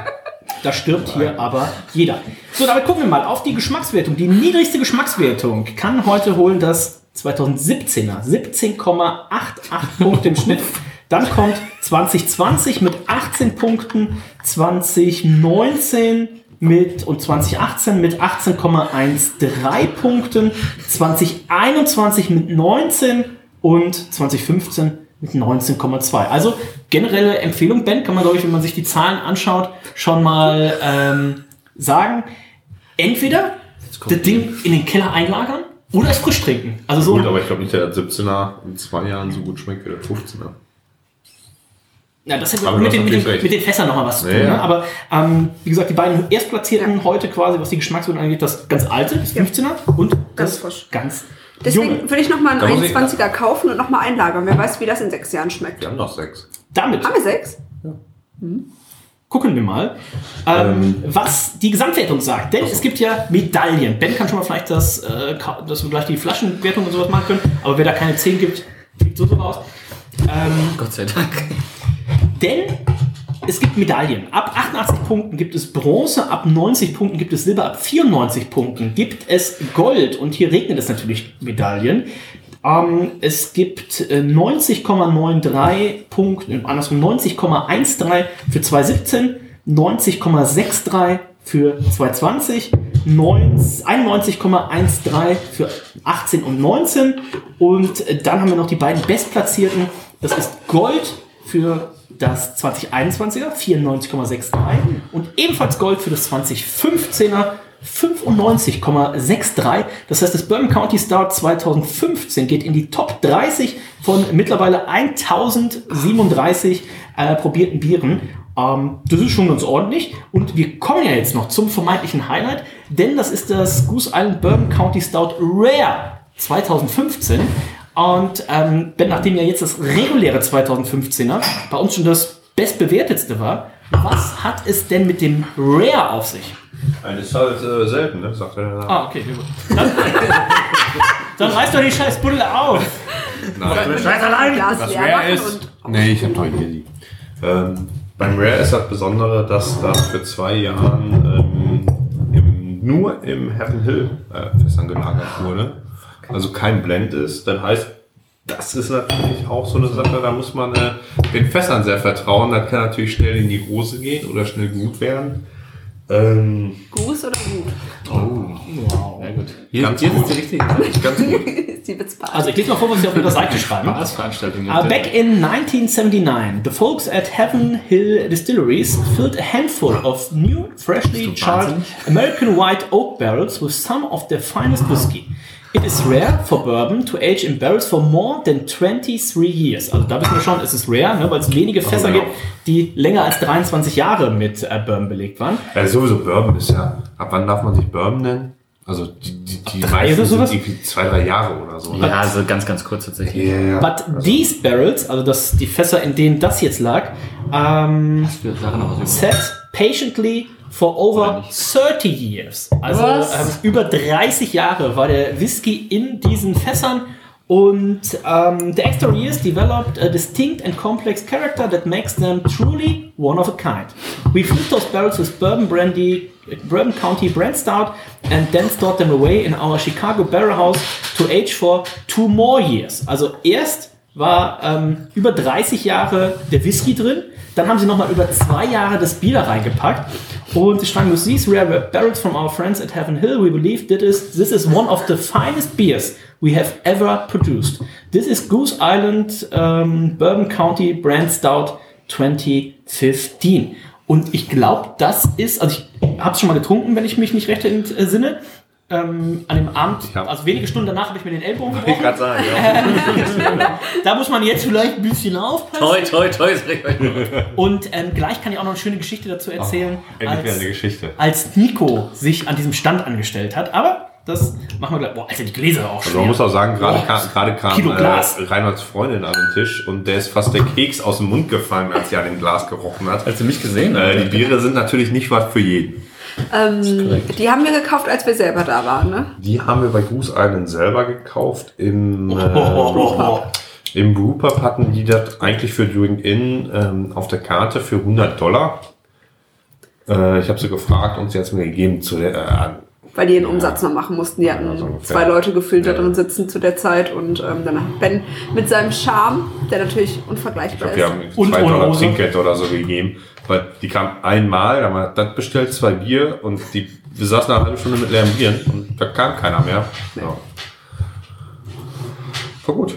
Da stirbt hier aber jeder. So, damit gucken wir mal auf die Geschmackswertung. Die niedrigste Geschmackswertung kann heute holen das 2017er. 17,88 Punkte im Schnitt. Dann kommt 2020 mit 18 Punkten, 2019 mit und 2018 mit 18,13 Punkten, 2021 mit 19 und 2015 mit 19,2. Also generelle Empfehlung, Ben, kann man, glaube ich, wenn man sich die Zahlen anschaut, schon mal ähm, sagen. Entweder das Ding in den Keller einlagern oder es frisch trinken. Also so Gut, aber ich glaube nicht, dass der 17er in zwei Jahren so gut schmeckt wie der 15er. Ja, das Aber mit den, mit, den, mit den Fässern nochmal was zu Ja, tun. ja. Ne? Aber ähm, wie gesagt, die beiden Erstplatzierten heute quasi, was die Geschmackswertung angeht, das ganz alte, das 15er und Ganz das frisch. ganz Deswegen junge. würde ich nochmal einen muss ich- 21er kaufen und nochmal einlagern. Wer weiß, wie das in sechs Jahren schmeckt. Wir haben noch sechs. Damit Haben wir sechs? gucken wir mal, ähm, was die Gesamtwertung sagt. Denn es gibt ja Medaillen. Ben kann schon mal vielleicht das, äh, dass wir gleich die Flaschenwertung und sowas machen können. Aber wer da keine 10 gibt, fliegt so so raus. Ähm, Gott sei Dank. Denn es gibt Medaillen. Ab 88 Punkten gibt es Bronze, ab 90 Punkten gibt es Silber, ab 94 Punkten gibt es Gold. Und hier regnet es natürlich Medaillen. Ähm, es gibt äh, 90,93 Punkte, äh, andersrum 90,13 für 2017, 90,63 für 2020, 90 91,13 für 18 und 19 und äh, dann haben wir noch die beiden Bestplatzierten. Das ist Gold für das 2021er 94,63 und ebenfalls Gold für das 2015er 95,63. Das heißt, das Bourbon County Star 2015 geht in die Top 30 von mittlerweile 1037 äh, probierten Bieren. Ähm, das ist schon ganz ordentlich. Und wir kommen ja jetzt noch zum vermeintlichen Highlight, denn das ist das Goose Island Bourbon County Stout Rare 2015. Und ähm, nachdem ja jetzt das reguläre 2015er bei uns schon das bestbewertetste war, was hat es denn mit dem Rare auf sich? Eine ist halt äh, selten, ne? Sagt er. Ah, okay, gut. Dann, [LAUGHS] dann reiß doch die scheiß Buddel auf. Nein. Glas Was leer wer machen ist- und Nee, ich habe noch einen Easy. Ähm, beim Rare ist das Besondere, dass das für zwei Jahren ähm, im, nur im Heaven Hill äh, Fässern gelagert wurde. Also kein Blend ist. Dann heißt, das ist natürlich auch so eine Sache, da muss man äh, den Fässern sehr vertrauen. Das kann natürlich schnell in die Hose gehen oder schnell gut werden. Ähm, Gruß oder gut? Wow. Ja, gut. Hier, Ganz hier gut. ist die richtige. ganz gut. [LAUGHS] Also ich lese mal vor, was sie auf ihrer Seite schreiben. Spaßveranstaltung. Uh, back in 1979, the folks at Heaven Hill Distilleries filled a handful of new, freshly charred? American white oak barrels with some of their finest whiskey. It is rare for bourbon to age in barrels for more than 23 years. Also da wissen wir schon, es ist rare, ne, weil es wenige Fässer genau. gibt, die länger als 23 Jahre mit äh, Bourbon belegt waren. Ja, sowieso Bourbon ist ja. Ab wann darf man sich Bourbon nennen? Also die, die, die Drei meisten sind irgendwie zwei, drei Jahre oder so. Ja, also ganz, ganz kurz tatsächlich. Ja. But these barrels, also das, die Fässer, in denen das jetzt lag, ähm, set patiently for over 30 years. Also ähm, über 30 Jahre war der Whisky in diesen Fässern und ähm, the extra years developed a distinct and complex character that makes them truly one of a kind. We filled those barrels with bourbon brandy, Bourbon County brand stout and then stored them away in our Chicago barrel house to age for two more years. Also erst war ähm, über 30 Jahre der Whisky drin. Dann haben sie nochmal über zwei Jahre das Bier da reingepackt. Und sie schreiben, with these rare barrels from our friends at Heaven Hill, we believe that is, this is one of the finest beers we have ever produced. This is Goose Island ähm, Bourbon County Brand Stout 2015. Und ich glaube, das ist, also ich habe es schon mal getrunken, wenn ich mich nicht recht entsinne. Ähm, an dem Abend, Ich hab- also wenige Stunden danach habe ich mir den Ellbogen Ich gebrochen. gerade sagen, [LAUGHS] ja. Da muss man jetzt vielleicht ein bisschen aufpassen. Toi, toi, toi, sag ich euch nur. Und ähm, gleich kann ich auch noch eine schöne Geschichte dazu erzählen, Endlich wieder als, eine Geschichte. als Nico sich an diesem Stand angestellt hat. Aber das machen wir gleich. Boah, Alter, die Gläser auch Also schwer. man muss auch sagen, gerade gerade kam äh, Reinholds Freundin an den Tisch und der ist fast der Keks aus dem Mund gefallen, als sie an dem Glas gerochen hat. Als du mich gesehen Äh, die. Biere sind natürlich nicht was für jeden. Ähm, die haben wir gekauft, als wir selber da waren, ne? Die haben wir bei Goose Island selber gekauft. Im, Oh, äh, oh, im Brewpub hatten die das eigentlich für Drink In ähm, auf der Karte für 100 Dollar. Äh, ich habe sie gefragt und sie hat es mir gegeben zu der, äh. Weil die den Umsatz noch machen mussten. Die hatten Ja, so zwei Leute gefühlt da Ja. drin sitzen zu der Zeit und ähm, dann hat Ben mit seinem Charme, der natürlich Ich unvergleichbar glaube, wir ist. haben Und 2 ohne Dollar. Trinkgeld oder so gegeben. Weil die kam einmal, da haben wir das bestellt, zwei Bier und die, wir saßen eine halbe Stunde mit leeren Bieren und da kam keiner mehr. Ja. War gut.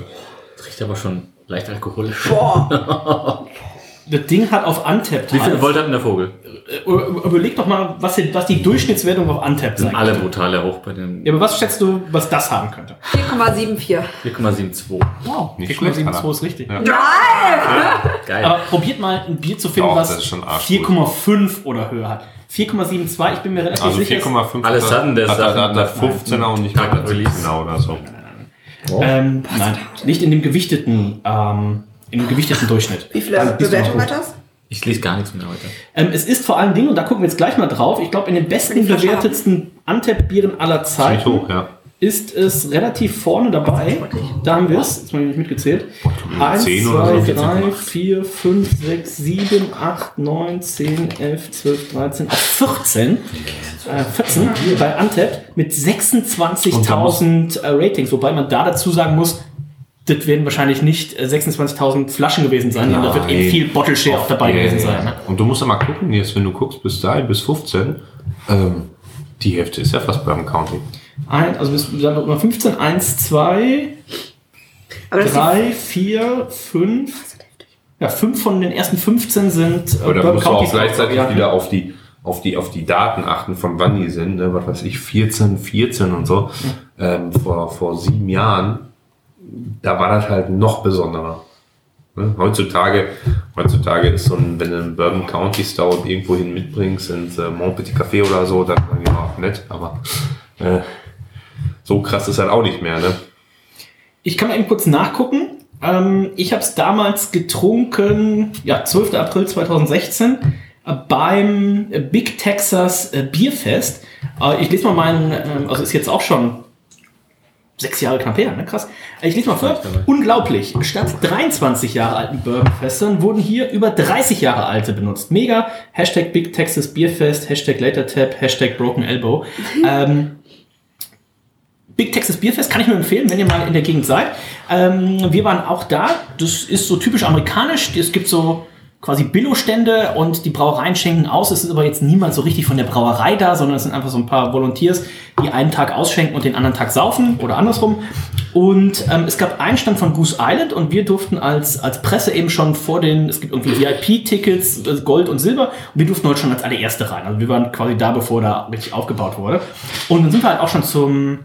Riecht aber schon leicht alkoholisch. Boah, [LAUGHS] Das Ding hat auf Untapped. Wie viel Volt hat denn der Vogel? Äh, Überleg doch mal, was die, was die Durchschnittswertung auf Untapped Sind alle brutal hoch bei den Ja, aber was schätzt du, was das haben könnte? 4,74. 4,72. Wow, Nicht 4,72 schlecht, ist richtig. Ja. Geil. Aber probiert mal ein Bier zu finden, Doch, was ist schon arschgut. 4,5 oder höher hat. 4,72, ich bin mir relativ Also sicher. 4,5 Alles hat hatten, der hat hat er 15er und nicht Tag mal nach Release. genau oder so. Ähm, nein, nicht in dem gewichteten, ähm, in dem gewichteten Durchschnitt. Wie viele Also, Bewertungen hat das? Ich lese gar nichts mehr heute. Ähm, es ist vor allen Dingen, und da gucken wir jetzt gleich mal drauf, ich glaube, in den besten bewertetsten Untapped-Bieren aller Zeiten hoch, ja. ist es relativ vorne dabei. Da haben wir es, jetzt mal nicht mitgezählt. 1, 10 oder 2, so, 3, 14,8. 4, 5, 6, 7, 8, 9, 10, 11, 12, 13, auch 14. Äh, 14 bei Untapped mit 26.000 äh, Ratings, wobei man da dazu sagen muss, das werden wahrscheinlich nicht äh, 26.000 Flaschen gewesen sein, sondern da wird eben viel Bottle Share auch dabei Ja, gewesen ja, sein. ja. Ne? Und du musst ja mal gucken, jetzt wenn du guckst, bis dahin, bis 15, ähm, die Hälfte ist ja fast Bourbon County. Ein, also bis dann noch mal 15, 1, 2, Aber das ist 3, 4, 5. Ja, 5 von den ersten 15 sind äh, Aber da Bourbon musst du auch gleichzeitig Varianten. wieder auf die, auf, die, auf die Daten achten, von wann die sind. Ne? Was weiß ich, 14, 14 und so. Ähm, vor, vor sieben Jahren, da war das halt noch besonderer. Ne? Heutzutage, heutzutage ist so ein, wenn du einen Bourbon County Stout irgendwo hin mitbringst, ins äh, Mont Petit Café oder so, dann sagen die auch nett, aber äh, so krass ist halt auch nicht mehr, ne? Ich kann mal eben kurz nachgucken. Ähm, ich habe es damals getrunken, ja, 12. April 2016 äh, beim äh, Big Texas äh, Bierfest. Äh, ich lese mal meinen, ähm, also ist jetzt auch schon sechs Jahre knapp her, ne? Krass. Ich lese mal vor. Unglaublich. Statt 23 Jahre alten Bourbonfässern wurden hier über 30 Jahre alte benutzt. Mega. Hashtag Big Texas Beerfest, Hashtag LaterTap, Hashtag Broken Elbow. [LAUGHS] ähm, Big Texas Beerfest kann ich nur empfehlen, wenn ihr mal in der Gegend seid. Ähm, wir waren auch da. Das ist so typisch amerikanisch. Es gibt so quasi Billo-Stände und die Brauereien schenken aus. Es ist aber jetzt niemand so richtig von der Brauerei da, sondern es sind einfach so ein paar Volunteers, die einen Tag ausschenken und den anderen Tag saufen oder andersrum. Und ähm, es gab einen Stand von Goose Island und wir durften als, als Presse eben schon vor den, es gibt irgendwie VIP-Tickets, äh, Gold und Silber, und wir durften heute schon als allererste rein. Also wir waren quasi da, bevor da richtig aufgebaut wurde. Und dann sind wir halt auch schon zum,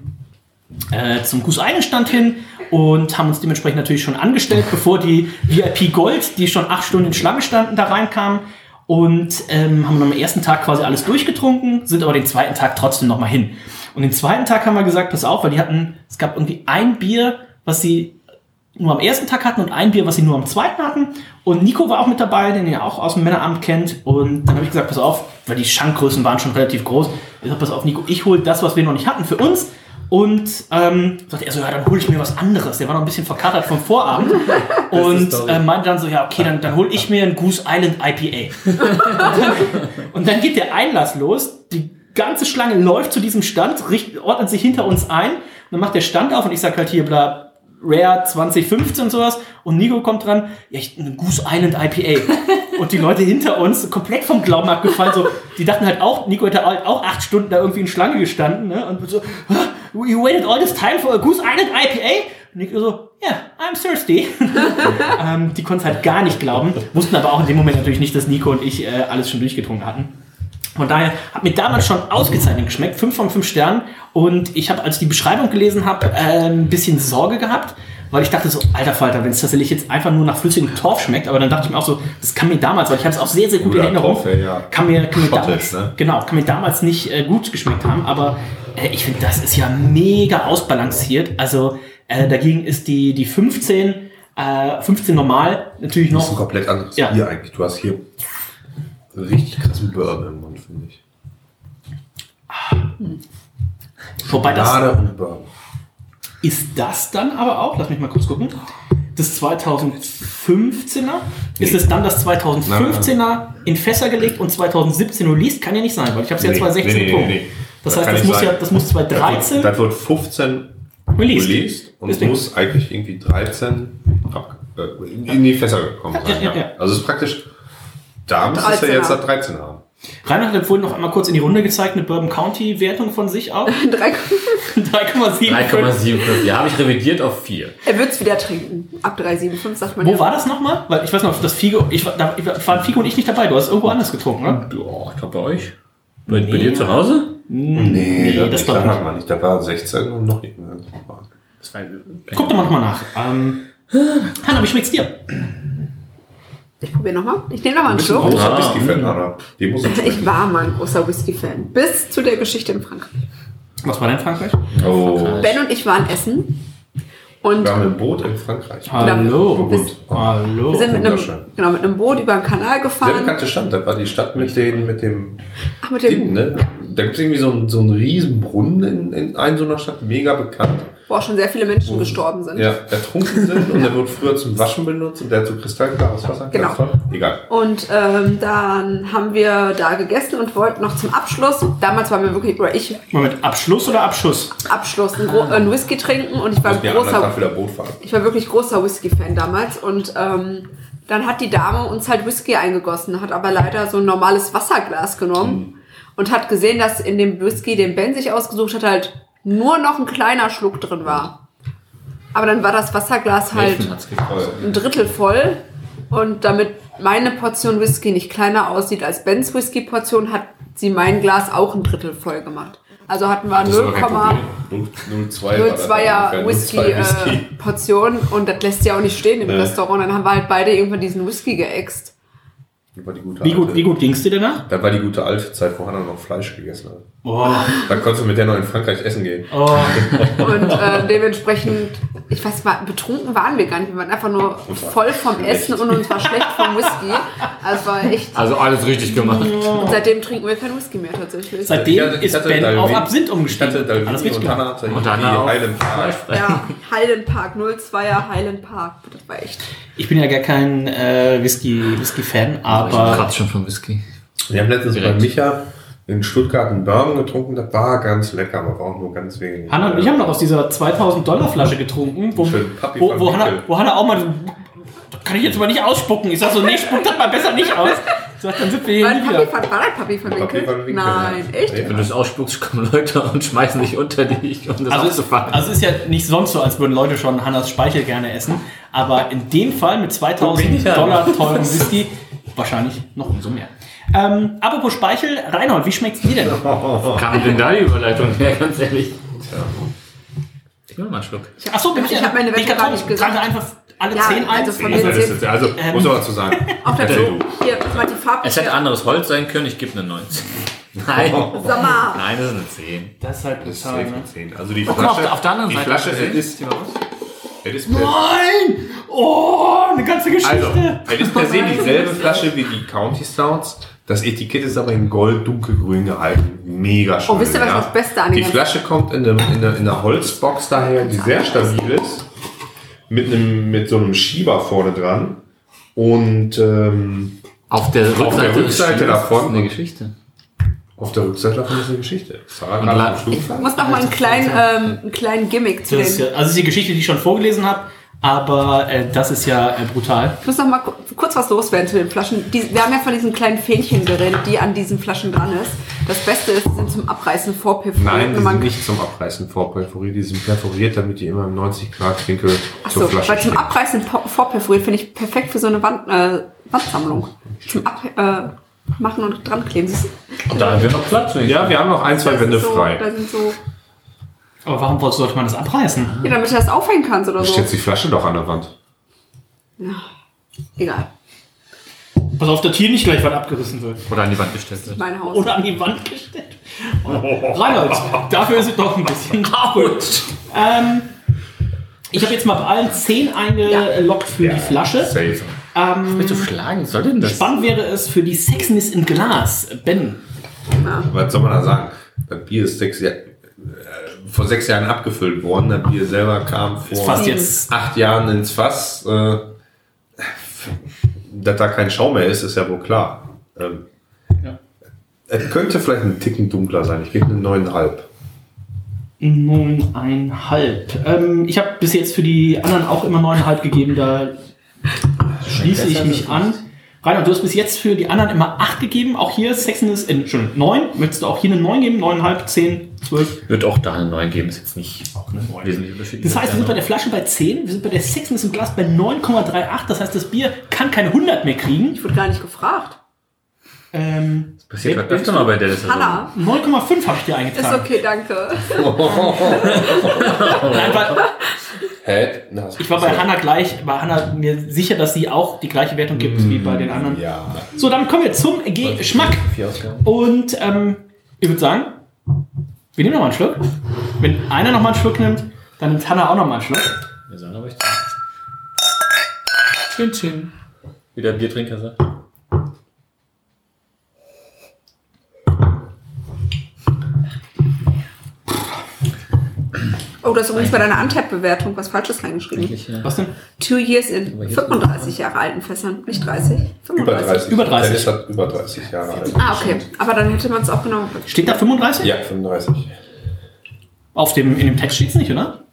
äh, zum Goose Island Stand hin und haben uns dementsprechend natürlich schon angestellt, bevor die VIP Gold, die schon acht Stunden in Schlange standen, da reinkamen. Und ähm, haben am ersten Tag quasi alles durchgetrunken, sind aber den zweiten Tag trotzdem nochmal hin. Und den zweiten Tag haben wir gesagt, pass auf, weil die hatten, es gab irgendwie ein Bier, was sie nur am ersten Tag hatten und ein Bier, was sie nur am zweiten hatten. Und Nico war auch mit dabei, den ihr auch aus dem Männeramt kennt. Und dann habe ich gesagt, pass auf, weil die Schankgrößen waren schon relativ groß. Ich sag, pass auf, Nico, ich hole das, was wir noch nicht hatten, für uns. Und ähm, sagte er so, ja, dann hole ich mir was anderes. Der war noch ein bisschen verkatert vom Vorabend. [LAUGHS] und äh, meinte dann so, ja, okay, dann, dann hole ich mir ein Goose Island IPA. und, [LAUGHS] dann, und dann geht der Einlass los. Die ganze Schlange läuft zu diesem Stand, richt, ordnet sich hinter uns ein. Und dann macht der Stand auf und ich sag halt hier, bla, Rare 2015 und sowas. Und Nico kommt dran, ja, ich, ein Goose Island IPA. [LAUGHS] und die Leute hinter uns komplett vom Glauben abgefallen. So, die dachten halt auch, Nico hätte auch acht Stunden da irgendwie in Schlange gestanden. Ne? Und so, you waited all this time for a Goose Island IPA? Und Nico so, yeah, I'm thirsty. [LAUGHS] ähm, die konnten es halt gar nicht glauben. Wussten aber auch in dem Moment natürlich nicht, dass Nico und ich äh, alles schon durchgetrunken hatten. Von daher hat mir damals schon ausgezeichnet geschmeckt, 5 von 5 Sternen. Und ich habe, als ich die Beschreibung gelesen habe, äh, ein bisschen Sorge gehabt, weil ich dachte so, alter Falter, wenn es tatsächlich jetzt einfach nur nach flüssigem Torf schmeckt, aber dann dachte ich mir auch so, das kann mir damals, weil ich habe es auch sehr, sehr gut in Oder Erinnerung, Torf, ja. kann mir, kann mir Schottisch, damals, ne? genau, kann mir damals nicht äh, gut geschmeckt haben, aber äh, ich finde, das ist ja mega ausbalanciert. Also dagegen ist die, die 15, äh, 15 normal natürlich Das ist ein noch, komplett anderes Ja. Bier eigentlich. Du hast hier richtig krassen Bourbon im Mund, finde ich. wobei das, und Bourbon. Ist das dann aber auch, lass mich mal kurz gucken, das 2015er? Ist es dann das 2015er in Fässer gelegt und 2017 released? Kann ja nicht sein, weil ich habe es ja Nee, 2016 nee, nee, nee, nee. Das Das heißt, das muss, sein. ja, das muss 2013 Das wird 15 released. released und Deswegen. muss eigentlich irgendwie 13 ab, äh, in die Fässer gekommen sein. Ja, Ja, ja. Also es ist praktisch, da müsste es ja 13er. jetzt das 13 haben. Reinhard hat vorhin noch einmal kurz in die Runde gezeigt, eine Bourbon County Wertung von sich auch. [LAUGHS] Drei, 3,75. 3,75. Ja, habe ich revidiert auf 4. er wird es wieder trinken. Ab 3,75 sagt man Wo ja. war das nochmal? Weil ich weiß noch, das Figo, ich war, da waren Figo und ich nicht dabei, du hast irgendwo anders getrunken, ne? Ja, ich glaube bei euch. Bei, bei dir zu Hause? Nee, das das, das nicht. man nicht. Da war 16 und noch nicht mehr. Guck doch mal nochmal nach. Ähm, Hanna, wie schmeckt's dir? Ich probiere nochmal. Ich nehme nochmal einen Schluck. großer Ah. Whisky-Fan, Anna? Die muss ich Ich war mal ein großer Whisky-Fan. Bis zu der Geschichte in Frankreich. Was war denn Frankreich? Oh, Ben und ich waren essen. Und wir haben ein Boot in Frankreich. Hallo. Burgund. Hallo. wir sind mit einem, genau, mit einem Boot über den Kanal Sehr gefahren. bekannte Stadt, das war die Stadt mit, den, mit dem Ach, mit Ding, dem, ne? Da gibt es irgendwie so einen, so einen riesen Brunnen in, in einer so einer Stadt, mega bekannt. Wo auch schon sehr viele Menschen gestorben sind. Ja, ertrunken sind und der wurde früher zum Waschen benutzt und der hat so kristallklares Wasser. Genau. Egal. Und ähm, dann haben wir da gegessen und wollten noch zum Abschluss, damals waren wir wirklich, oder ich, Moment, Abschluss oder Abschuss? Abschluss, einen, einen Whisky trinken und ich war ein großer. Ich war wirklich großer Whisky-Fan damals und ähm, dann hat die Dame uns halt Whisky eingegossen, hat aber leider so ein normales Wasserglas genommen und hat gesehen, dass in dem Whisky, den Ben sich ausgesucht hat, halt nur noch ein kleiner Schluck drin war. Aber dann war das Wasserglas halt ein Drittel voll und damit meine Portion Whisky nicht kleiner aussieht als Bens Whisky-Portion, hat sie mein Glas auch ein Drittel voll gemacht. Also hatten wir 0, 0,02 02er Whisky-Portion und das lässt ja auch nicht stehen im Nee. Restaurant. Dann haben wir halt beide irgendwann diesen Whisky geäxt. War die gute Wie alte, gut, wie gut ging's dir danach? Das war die gute alte Zeit, wo Hannah noch Fleisch gegessen hat. Oh, Dann konntest du mit der noch in Frankreich essen gehen. oh. [LAUGHS] Und äh, dementsprechend, ich weiß mal, betrunken waren wir gar nicht. Wir waren einfach nur voll vom Essen und uns war schlecht vom Whisky. Also es war echt. Also alles richtig gemacht. Und seitdem trinken wir kein Whisky mehr tatsächlich. Seitdem Ich hatte- ich ist hatte Ben Dalvin- auf Absinth Ich umgestiegen. hatte Dalvini Alles richtig und. Hannah hatte Und Hannah Highland Park. Ja, Highland Park, 02er Highland Park. Das war echt. Ich bin ja gar kein äh, Whisky, Whisky-Fan, Ich aber kratze schon von Whisky. Wir haben letztens Direkt. bei Micha in Stuttgart einen Bourbon getrunken, das war ganz lecker, aber war auch nur ganz wenig. Hanna und ich haben noch aus dieser 2000 Dollar Flasche getrunken, wo, Schön Papi wo, wo, Hanna, wo Hanna auch mal, so, das kann ich jetzt aber nicht ausspucken. Ich sag so, nee, spuck das mal besser nicht aus. Ich sag, dann sind wir hier nie wieder. von, war das Papi von Winkel? Papi von Winkel, Nein, echt? Wenn du es ausspuckst, kommen Leute und schmeißen dich unter dich, um das Also, aufzufangen. also es ist ja nicht sonst so, als würden Leute schon Hannas Speichel gerne essen. Aber in dem Fall mit 2000 Ja. Dollar teurem Whisky wahrscheinlich noch umso mehr. Ähm, apropos Speichel, Reinhold, wie schmeckt's dir denn? kam denn da die Überleitung her, ganz ehrlich? Ich will mal einen Schluck. Achso, Ich hab meine Wette gar nicht gesagt. Trage einfach alle Ja, 10 ein. also von Also, ist, also Ähm, muss aber zu sagen. auch dazu. Erzähl Hier, mal die Farbe. Es hätte anderes Holz sein können, ich gebe eine 19. [LAUGHS] Nein. Mal. Nein, das ist eine 10. Das ist halt Das ist brutal, safe ne? eine 10. Also die Oh, guck mal, Flasche, auf der anderen die Seite Flasche es ist, es ist Nein! Oh, eine ganze Geschichte. also, es ist per se dieselbe Flasche wie die County Stouts. Das Etikett ist aber in Gold dunkelgrün gehalten. Mega schön. Oh, wisst ihr, was das Beste an Die Flasche kommt in, einem, in, einer, in einer Holzbox daher, die sehr stabil ist. Mit, einem, mit so einem Schieber vorne dran. Und ähm, Auf der Rückseite, der des Rückseite davon- ist eine Geschichte. Auf der Rückseite davon ist eine Geschichte. Sarah. Ich muss noch mal einen kleinen, ähm, einen kleinen Gimmick zu Das ist den. ja, also das ist die Geschichte, die ich schon vorgelesen habe, aber äh, das ist ja äh, brutal. Ich muss noch mal ku- kurz was loswerden zu den Flaschen. Die, wir haben ja von diesen kleinen Fähnchen geredet, die an diesen Flaschen dran ist. Das Beste ist, die sind zum Abreißen vorperiert. Nein, die sind nicht zum Abreißen vorperforiert. Die sind perforiert, damit die immer im 90-Grad-Winkel zur Achso, Flasche weil zum stecken. Abreißen vorperforiert finde ich perfekt für so eine Wand, äh, Wandsammlung. Zum Ab äh, machen und dran kleben. Und da haben wir noch Platz. Ja, wir haben noch ein, zwei Da Wände so, frei. Da sind so, Aber warum wollte- sollte man das abreißen? ja, damit du das aufhängen kannst oder Da so. steht die Flasche doch an der Wand. Egal, Pass auf, dass hier nicht gleich was abgerissen wird. Oder an die Wand gestellt wird. mein Haus. Oder an die Wand gestellt. Reinhold, dafür ist es doch ein bisschen [LAUGHS] gut. Ähm, ich habe jetzt mal bei allen 10 eingeloggt für die Flasche. Safe. Ähm, Willst du schlagen? Was soll denn das? spannend wäre es für die Sexiness in Glas. Ben, Was soll man da sagen? Das Bier ist sechs Jahre, äh, vor sechs Jahren abgefüllt worden. Das Bier selber kam vor fast jetzt acht Jahren ins Fass. Äh, dass da kein Schaum mehr ist, ist ja wohl klar. Ähm, Ja. Es könnte vielleicht ein Ticken dunkler sein. Ich gebe eine 9,5. 9,5. Ähm, ich habe bis jetzt für die anderen auch immer 9,5 gegeben. Da schließe ich mich an. Reinhard, du hast bis jetzt für die anderen immer 8 gegeben. Auch hier Sexiness in schon 9. Möchtest du auch hier eine 9 geben? 9,5, 10, 12? Wird auch da eine 9 geben, ist jetzt nicht wesentlich unterschiedlich. Das heißt, wir sind bei der Flasche bei 10, wir sind bei der Sexiness im Glas bei 9,38. Das heißt, das Bier kann keine 100 mehr kriegen. Ich wurde gar nicht gefragt. Ähm, passiert was öfter mal bei der das Hanna, 9,5 habe ich dir ist eingetragen. okay, danke. [LAUGHS] Nein, weil Hä? Na, ich war bei Hanna gleich, bei Hanna mir sicher, dass sie auch die gleiche Wertung gibt wie bei den anderen. Ja. So, dann kommen wir zum Geschmack. Und ähm, ich würde sagen, wir nehmen noch mal einen Schluck. Wenn einer noch mal einen Schluck nimmt, dann nimmt Hanna auch noch mal einen Schluck. Wir sagen aber ich Chin Chin. Wie der Biertrinker sagt. Oh, du hast übrigens bei deiner Antep-Bewertung was Falsches reingeschrieben. Was denn? Two years in 35 Jahre alten Fässern, nicht 30. Über 35. 30. Über 30. Dennis hat über 30 Jahre alt. Ah, okay. Aber dann hätte man es auch genau. Steht da 35? Ja, 35. Auf dem, in dem Text steht es nicht, oder?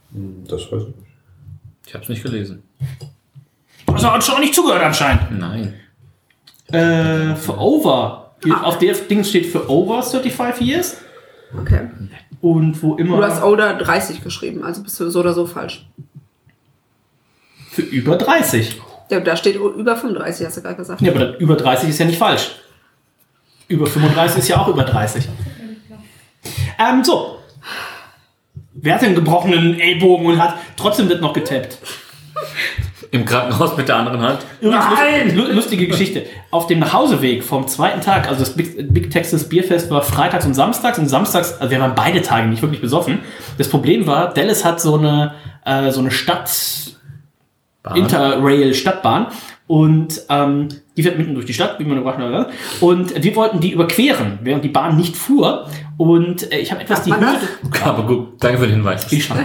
Das weiß ich nicht. Ich hab's nicht gelesen. Also hat schon auch nicht zugehört anscheinend. Nein. Äh, für over. Hier Auf der Ding steht für over 35 years. Okay. Und wo immer Du hast Oder 30 geschrieben, also bist du so oder so falsch. für über 30. Ja, da steht über 35, hast du gerade gesagt. Ja, aber das über 30 ist ja nicht falsch. Über 35 ist ja auch über 30. Ähm, so. Wer hat den gebrochenen Ellbogen und hat trotzdem wird noch getappt? Im Krankenhaus mit der anderen Hand. Übrigens, lu- lustige Geschichte. Auf dem Nachhauseweg vom zweiten Tag, also das Big, Big Texas Bierfest war freitags und samstags und samstags, also wir waren beide Tage nicht wirklich besoffen. Das Problem war, Dallas hat so eine, äh, so eine Stadt, Interrail Stadtbahn und ähm, die fährt mitten durch die Stadt, wie man überrascht hat. Und wir wollten die überqueren, während die Bahn nicht fuhr. Und äh, ich habe etwas die man Höhe. Aber gut, danke für den Hinweis. Viel Spaß.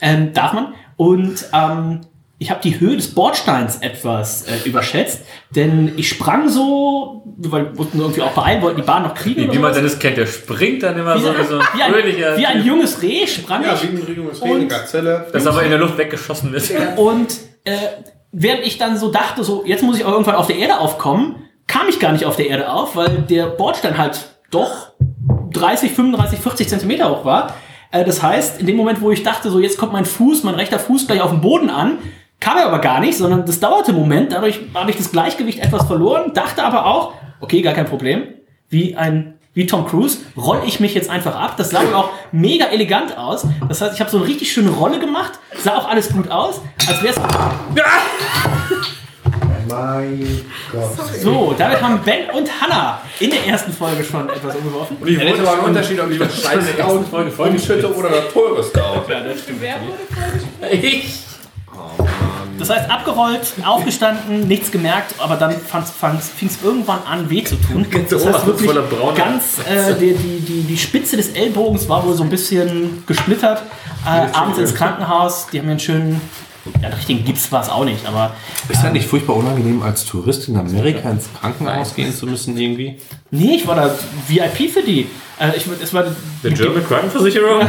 ähm, darf man. Und ähm, ich habe die Höhe des Bordsteins etwas äh, überschätzt, denn ich sprang so, weil wir wollten irgendwie auch beeilen, wollten die Bahn noch kriegen. Wie, man. Dennis kennt, der springt dann immer wie, so ein, wie so ein wie, ein, fröhlicher wie ein junges Reh sprang Ja, ich. wie ein Junges Und- Reh, eine Gazelle. das aber in der Luft weggeschossen wird. Und äh, während ich dann so dachte, so jetzt muss ich auch irgendwann auf der Erde aufkommen, kam ich gar nicht auf der Erde auf, weil der Bordstein halt doch 30, 35, 40 Zentimeter hoch war. Äh, das heißt, in dem Moment, wo ich dachte, so jetzt kommt mein Fuß, mein rechter Fuß gleich auf den Boden an, kam er aber gar nicht, sondern das dauerte einen Moment. Dadurch habe ich das Gleichgewicht etwas verloren, dachte aber auch, okay, gar kein Problem. Wie ein wie Tom Cruise roll ich mich jetzt einfach ab. Das sah auch mega elegant aus. Das heißt, ich habe so eine richtig schöne Rolle gemacht, sah auch alles gut aus, als wäre es Mein Gott. So, damit haben Ben und Hannah in der ersten Folge schon etwas umgeworfen. Ja, das ist aber ein Unterschied, ob [LAUGHS] ich das scheiße Scout umschütte oder das teure Scout. Ich. Das heißt, abgerollt, aufgestanden, nichts gemerkt, aber dann fing es irgendwann an, weh zu tun. Das heißt wirklich ganz, äh, die, die, die, die Spitze des Ellbogens war wohl so ein bisschen gesplittert. Äh, abends ins Krankenhaus, die haben mir einen schönen, ja, richtigen Gips war es auch nicht, aber Ist das nicht furchtbar unangenehm, als Tourist in Amerika ins Krankenhaus gehen zu müssen irgendwie? nee, ich war da VIP für die. Äh, ich, es war Der German Krankenversicherung? [LAUGHS]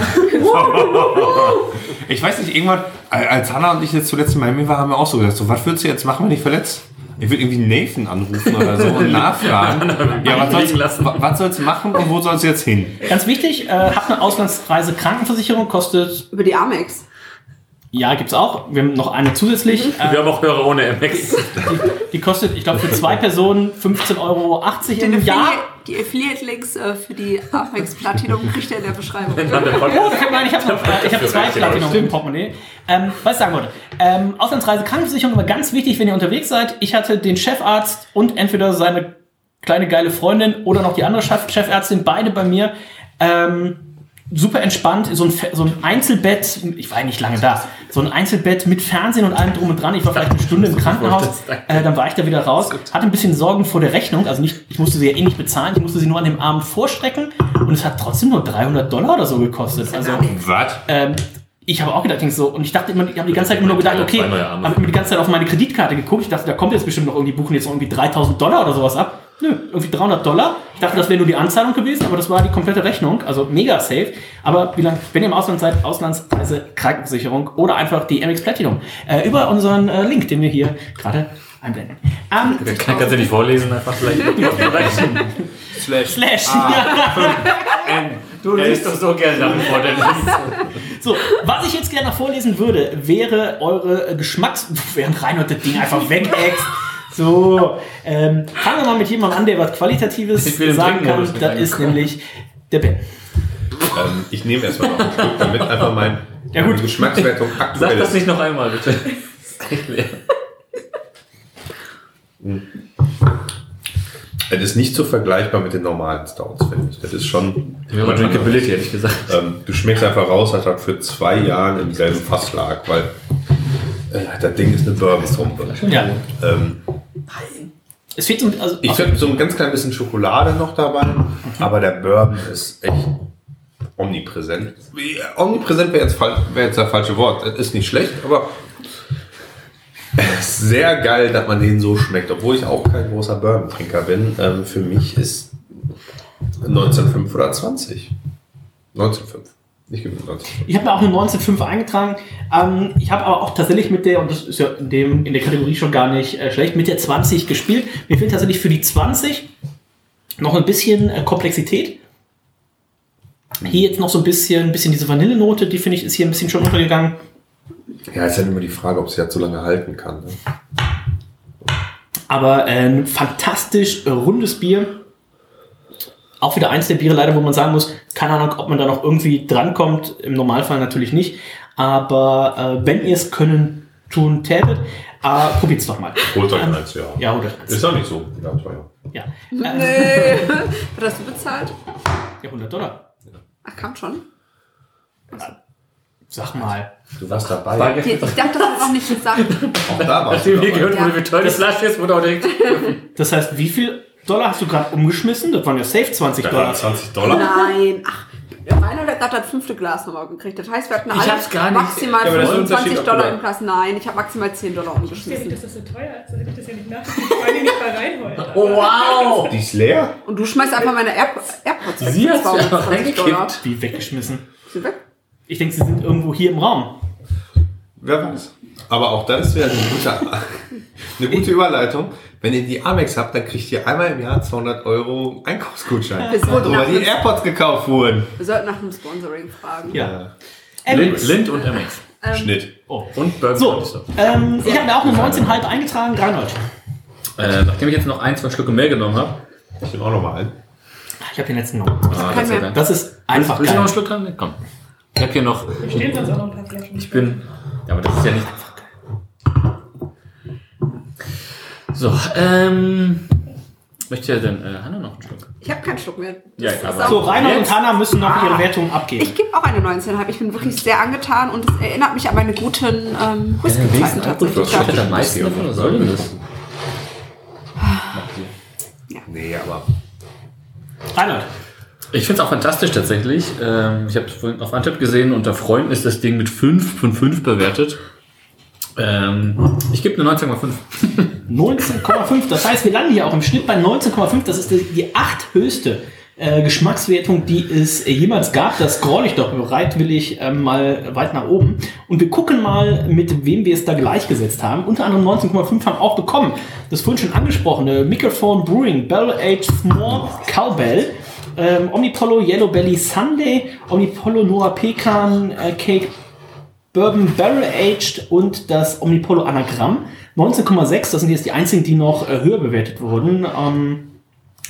Ich weiß nicht, irgendwann, als Hannah und ich jetzt zuletzt in Miami waren, haben wir auch so gedacht, so, was würdest du jetzt machen, wenn ich verletzt? Ich würde irgendwie Nathan anrufen oder so und [LAUGHS] nachfragen. ja, was soll's, liegen lassen. wa- was soll's machen und wo soll es jetzt hin? ganz wichtig, äh, hab eine Auslandsreise Krankenversicherung, kostet, Über die Amex. Ja, gibt's auch. Wir haben noch eine zusätzlich. Äh, Wir haben auch Hörer ohne MX. Die kostet, ich glaube, für zwei Personen 15,80 Euro im Den Jahr. Affiliate, die Affiliate-Links äh, für die Amex Platinum [LAUGHS] kriegt ihr in der Beschreibung. Der Oh, ich habe ich hab noch, äh, ich hab zwei Platinum im Portemonnaie. Ähm, was ich sagen wollte. Ähm, Auslandsreise, Krankenversicherung immer ganz wichtig, wenn ihr unterwegs seid. Ich hatte den Chefarzt und entweder seine kleine geile Freundin oder noch die andere Chef Chefärztin, beide bei mir. Ähm, super entspannt, so ein, so ein Einzelbett, ich war ja nicht lange da, so ein Einzelbett mit Fernsehen und allem drum und dran. Ich war vielleicht eine Stunde im Krankenhaus, äh, dann war ich da wieder raus, hatte ein bisschen Sorgen vor der Rechnung, also nicht, ich musste sie ja eh nicht bezahlen, ich musste sie nur an dem Abend vorstrecken und es hat trotzdem nur 300 Dollar oder so gekostet. Also Was? ähm, ich habe auch gedacht, denk so, und ich dachte immer, ich habe die ganze Zeit immer nur gedacht, okay, habe immer die ganze Zeit auf meine Kreditkarte geguckt. Ich dachte, da kommt jetzt bestimmt noch irgendwie, buchen jetzt noch irgendwie 3000 Dollar oder sowas ab. Nö, irgendwie 300 Dollar. Ich dachte, das wäre nur die Anzahlung gewesen, aber das war die komplette Rechnung, also mega safe. Aber wie lange, wenn ihr im Ausland seid, Auslandsreise, Krankenversicherung oder einfach die MX Platinum äh, über unseren äh, Link, den wir hier gerade einblenden. Ähm, Kann, kannst du nicht vorlesen, einfach vielleicht. [LAUGHS] Slash. Slash. Du liest doch so gerne Sachen vor. [LAUGHS] So, was ich jetzt gerne noch vorlesen würde, wäre eure Geschmacks... [LAUGHS] Während Reinhold das Ding einfach weghext. So, ähm, fangen wir mal mit jemandem an, der was Qualitatives sagen kann. Das ist nämlich der Ben. Ähm, ich nehme erstmal noch ein Stück, damit einfach mein, Ja, gut. meine Geschmackswertung Sag aktuell das ist. nicht noch einmal, bitte. Das ist echt leer. Es ist nicht so vergleichbar mit den normalen Stouts, finde ich. Das ist schon. Ja, Drinkability, hätte ich gesagt. Ähm, du schmeckst einfach raus, als er für zwei Jahren im selben Fass lag, weil das Ding ist eine Bourbon-Pumpe. Ja. Ähm, Es fehlt so, also, ich finde so ein ganz klein bisschen Schokolade noch dabei, aber der Bourbon ist echt omnipräsent. Omnipräsent wäre jetzt, wäre jetzt das falsche Wort. Es ist nicht schlecht, aber es ist sehr geil, dass man den so schmeckt, obwohl ich auch kein großer Bourbon-Trinker bin. Ähm, für mich ist 1905 oder 20. 1905. Ich gebe 1905. Ich habe mir auch eine 19.5 eingetragen. Ähm, ich habe aber auch tatsächlich mit der, und das ist ja in, dem, in der Kategorie schon gar nicht äh, schlecht, mit der 20 gespielt. Mir fehlt tatsächlich für die 20 noch ein bisschen äh, Komplexität. Hier jetzt noch so ein bisschen, bisschen diese Vanillenote, die finde ich ist hier ein bisschen schon untergegangen. Ja, ist halt immer die Frage, ob sie das so lange halten kann. Ne? Aber äh, ein fantastisch rundes Bier. Auch wieder eins der Biere, leider, wo man sagen muss, keine Ahnung, ob man da noch irgendwie drankommt. Im Normalfall natürlich nicht. Aber äh, wenn ihr es können tun tätet. Aber probiert's doch mal. Holt euch eins, ja. Ja, holt euch eins. Ist doch nicht so ja, teuer. Ja. Nee. Was hast du bezahlt? Ja, 100 Dollar. Ach, kam schon. Sag mal. Du warst dabei. Ich dachte, das hast du noch nicht gesagt. Auch da warst Nachdem du wir dabei. gehört wurde, wie toll das Flasche ist, wurde auch direkt. Das heißt, wie viel Dollar hast du gerade umgeschmissen? Das waren ja safe 20 Da Dollar. waren 20 Dollar. Nein. Ach, Reinhold hat gerade das fünfte Glas nochmal gekriegt. Das heißt, wir hatten alle nicht- maximal Ja, aber das ist ein 25 Unterschied, Dollar im Glas. Nein, ich habe maximal 10 Dollar umgeschmissen. Das ist so teuer, als hätte ich das ja nicht nachgeguckt. Vor allem nicht bei Reinhold. [LAUGHS] Oh, wow! Die ist leer. Und du schmeißt einfach meine Air AirPods weg. Sie hat's ja 220 Dollar. reingekippt. Wie weggeschmissen. Sie weg? Ich denke, sie sind irgendwo hier im Raum. Wer weiß. Aber auch das wieder eine gute, eine gute Überleitung. Wenn ihr die Amex habt, dann kriegt ihr einmal im Jahr 200 Euro Einkaufsgutschein. Wir sollten, Worüber nach die AirPods gekauft wurden. wir sollten nach einem Sponsoring fragen. Ja. Lind, Lind und MX. Schnitt. Oh. Und Bourbon So, ähm, ich habe mir auch eine 19,5 eingetragen. Reinhold. Äh, nachdem ich jetzt noch ein, zwei Schlücke mehr genommen habe. Ich bin auch nochmal ein. Ich habe den letzten noch. Ah, Gott sei mehr. Dank. Das ist einfach Willst du noch einen geil. Schluck dran? Komm. Ich habe hier noch. Stehen sonst auch noch ein paar Flaschen. Ich bin. Ja, aber das ist ja nicht. So, ähm. Möchte ja denn äh, Hanna noch einen Schluck? Ich habe keinen Schluck mehr. Ja, aber- So, Reinhold und? Hanna müssen noch ihre Ah. Wertung abgeben. Ich gebe auch eine 19,5. Ich bin wirklich sehr angetan und es erinnert mich an meine guten ähm, Whisky-Zeiten tatsächlich. Ich hätte am meisten davon. Was soll denn das? Nee, aber. Reinhold. Ich finde es auch fantastisch tatsächlich. Ähm, ich habe es vorhin auf Antipp gesehen, unter Freunden ist das Ding mit 5 von 5 bewertet. Ähm, ich gebe eine 19,5. 19,5. Das heißt, wir landen hier auch im Schnitt bei 19,5. Das ist die, die acht höchste äh, Geschmackswertung, die es äh, jemals gab. Das scroll ich doch bereitwillig ähm, mal weit nach oben. Und wir gucken mal, mit wem wir es da gleichgesetzt haben. Unter anderem 19,5 haben auch bekommen. Das vorhin schon angesprochene Microphone Brewing, Barrel Aged Small Cowbell. Ähm, Omnipollo Yellow Belly Sunday, Omnipollo Noah Pecan äh, Cake Bourbon Barrel Aged und das Omnipollo Anagramm. 19,6, das sind jetzt die einzigen, die noch äh, höher bewertet wurden. Ähm,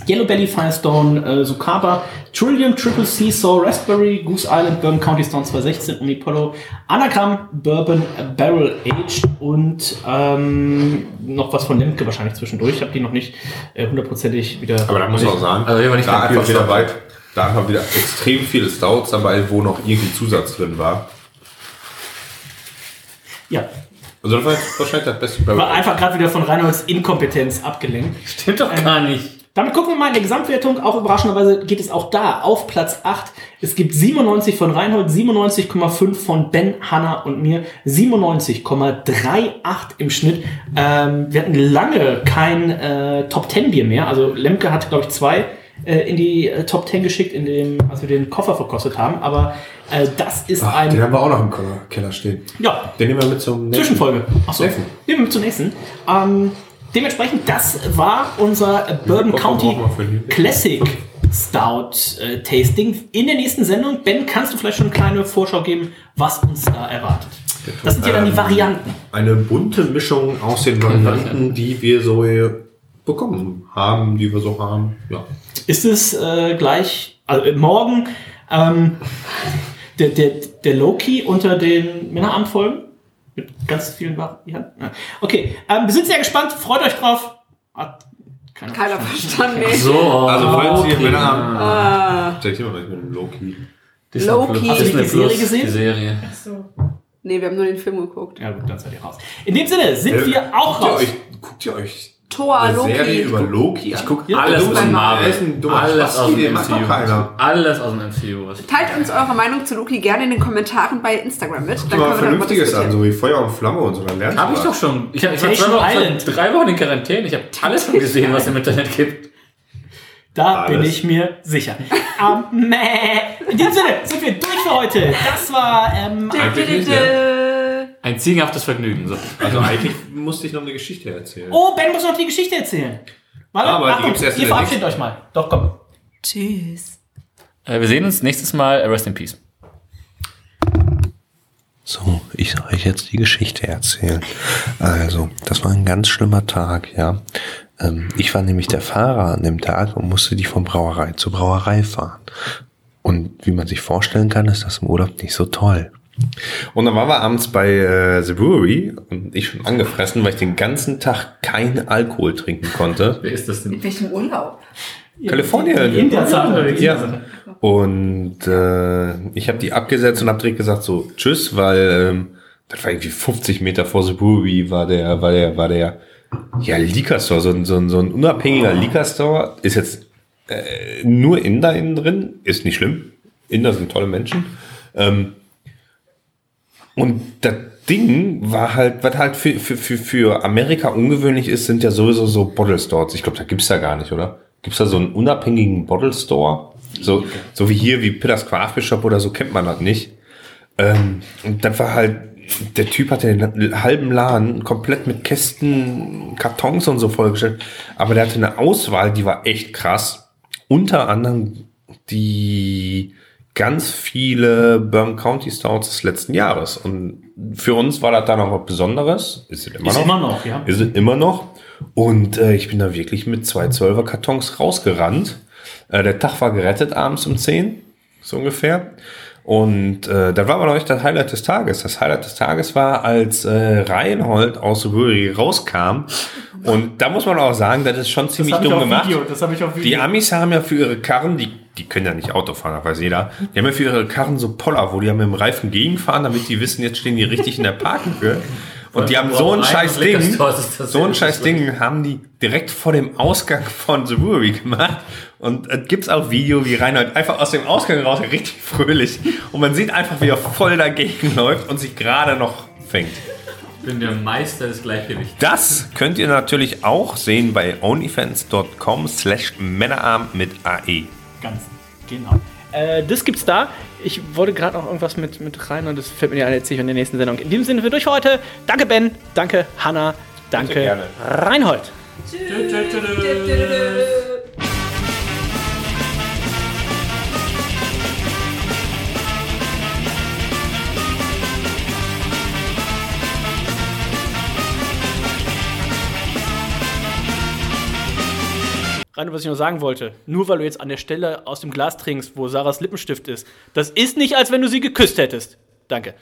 Yellow Belly, Firestone, äh, Sukaba, Trillium, Triple C, Sour Raspberry, Goose Island, Bourbon County Stone 216, Omnipollo, Anagramm, Bourbon Barrel Aged und ähm, noch was von Lemke wahrscheinlich zwischendurch. Ich habe die noch nicht äh, hundertprozentig wieder. Aber da muss man auch sagen, Also hier war nicht da einfach wieder weit, da einfach wieder extrem viele Stouts dabei, wo noch irgendwie Zusatz drin war. Ja, Also das war wahrscheinlich das beste war Barrel. einfach gerade wieder von Reinholds Inkompetenz abgelenkt. Stimmt doch gar nicht. Damit gucken wir mal in der Gesamtwertung. Auch überraschenderweise geht es auch da auf Platz 8. Es gibt 97 von Reinhold, 97,5 von Ben, Hanna und mir, 97,38 im Schnitt. Ähm, wir hatten lange kein äh, Top 10 Bier mehr. Also Lemke hat, glaube ich, zwei in die äh, Top 10 geschickt, in dem, als wir den Koffer verkostet haben. Aber äh, das ist Ach, ein... den haben wir auch noch im Keller- stehen. ja, Den nehmen wir mit zum nächsten. Zwischenfolge. Achso. Nächsten. Nehmen wir mit zum nächsten. Ähm, dementsprechend, das war unser äh, Bourbon County Classic Stout äh, Tasting. In der nächsten Sendung, Ben, kannst du vielleicht schon eine kleine Vorschau geben, was uns da erwartet? Das sind ja dann die Ähm, Varianten. Eine bunte Mischung aus den [LAUGHS] Varianten, die wir so hier bekommen haben, die wir so haben. Ja. Ist es äh, gleich, also äh, morgen, ähm, der, der, der Loki unter den Männerabendfolgen? Mit ganz vielen Varianten? Ja. Okay, ähm, wir sind sehr gespannt. Freut euch drauf. Hat keiner Keiner verstanden. Nee. So. Also falls ihr okay. Männer haben, Ah, zeig dir mal gleich mit dem Loki. Disney Loki. Plus. Hast du die Serie Plus, gesehen? Die Serie. Ach so. nee, wir haben nur den Film geguckt. Ja gut, dann seid ihr raus. In dem Sinne sind Äh, wir auch guckt ihr raus. euch, guckt ihr euch Thor, eine Loki. Serie über Loki? Ich gucke Ja, alles du aus Marvel. Alles aus dem MCU. Alles aus dem MCU. Was Teilt uns eure Meinung zu Loki gerne in den Kommentaren bei Instagram mit. Dann mal Vernünftiges an, so wie Feuer und Flamme und so. Dann lernst Hab du ich was. doch schon. Ich, hab, ich war zwei Wochen, drei Wochen in Quarantäne. Ich habe alles schon gesehen, was es im Internet gibt. Da bin Alles. ich mir sicher. ähm, [LAUGHS] meh. In diesem Sinne sind wir durch für heute. Das war ähm, Eigentlich nicht, ja. Ein ziegenhaftes Vergnügen. So. Also eigentlich musste ich noch eine Geschichte erzählen. Oh, Ben muss noch die Geschichte erzählen. Warte, Aber die Achtung, gibt's erst ihr verabschiedet euch mal. Doch, komm. Tschüss. Äh, wir sehen uns nächstes Mal. Rest in Peace. So, ich soll euch jetzt die Geschichte erzählen. Also, das war ein ganz schlimmer Tag, ja. Ähm, ich war nämlich der Fahrer an dem Tag und musste die von Brauerei zu Brauerei fahren. Und wie man sich vorstellen kann, ist das im Urlaub nicht so toll. Und dann waren wir abends bei äh, The Brewery und ich schon angefressen, weil ich den ganzen Tag keinen Alkohol trinken konnte. Wer ist das denn? In welchem Urlaub? Kalifornien. In der Sache. Ja. Und äh, ich habe die abgesetzt und habe direkt gesagt so Tschüss, weil ähm, das war irgendwie 50 Meter vor The Brewery war der, war der, war der ja Liquor Store, so ein, so ein, so ein unabhängiger Liquor Store ist jetzt äh, nur Inder innen drin, ist nicht schlimm. Inder sind tolle Menschen. Ähm, und das Ding war halt, was halt für, für, für, für Amerika ungewöhnlich ist, sind ja sowieso so Bottle Stores. Ich glaube, da gibt's da gar nicht, oder? Gibt's da so einen unabhängigen Bottle Store? So, so wie hier, wie Pitters Craft Bishop oder so, kennt man das nicht. Ähm, und das war halt, der Typ hatte den halben Laden komplett mit Kästen, Kartons und so vollgestellt. Aber der hatte eine Auswahl, die war echt krass. Unter anderem die ganz viele Bourbon County Stouts des letzten Jahres. Und für uns war das da noch was Besonderes. Ist es immer Ist noch. immer noch, ja. Ist es immer noch. Und äh, ich bin da wirklich mit zwei Zwölfer Kartons rausgerannt. Äh, der Tag war gerettet abends um 10, so ungefähr. Und äh, da war aber noch nicht das Highlight des Tages. Das Highlight des Tages war, als äh, Reinhold aus Röhri rauskam. Und da muss man auch sagen, das ist schon ziemlich dumm gemacht. Video. Die Amis haben ja für ihre Karren, die, die können ja nicht Auto fahren, das weiß jeder. Die haben ja für ihre Karren so Poller, wo die ja mit dem Reifen gegenfahren, damit die wissen, jetzt stehen die richtig in der Parkhöhe. Und die haben so ein scheiß Ding, so ein scheiß Ding haben die direkt vor dem Ausgang von The Brewery gemacht. Und es gibt's auch Video, wie Reinhold einfach aus dem Ausgang raus, richtig fröhlich. Und man sieht einfach, wie er voll dagegen läuft und sich gerade noch fängt. Ich bin der Meister des Gleichgewichts. Das könnt ihr natürlich auch sehen bei onlyfans.com slash Männerarm mit AE. Ganz genau. Äh, das gibt's da. Ich wollte gerade noch irgendwas mit, mit rein und das fällt mir ja erzähle ich in der nächsten Sendung. In diesem Sinne sind wir durch für heute. Danke Ben, danke Hanna, danke gerne. Reinhold. Rein, was ich noch sagen wollte, nur weil du jetzt an der Stelle aus dem Glas trinkst, wo Sarahs Lippenstift ist, das ist nicht, als wenn du sie geküsst hättest. Danke.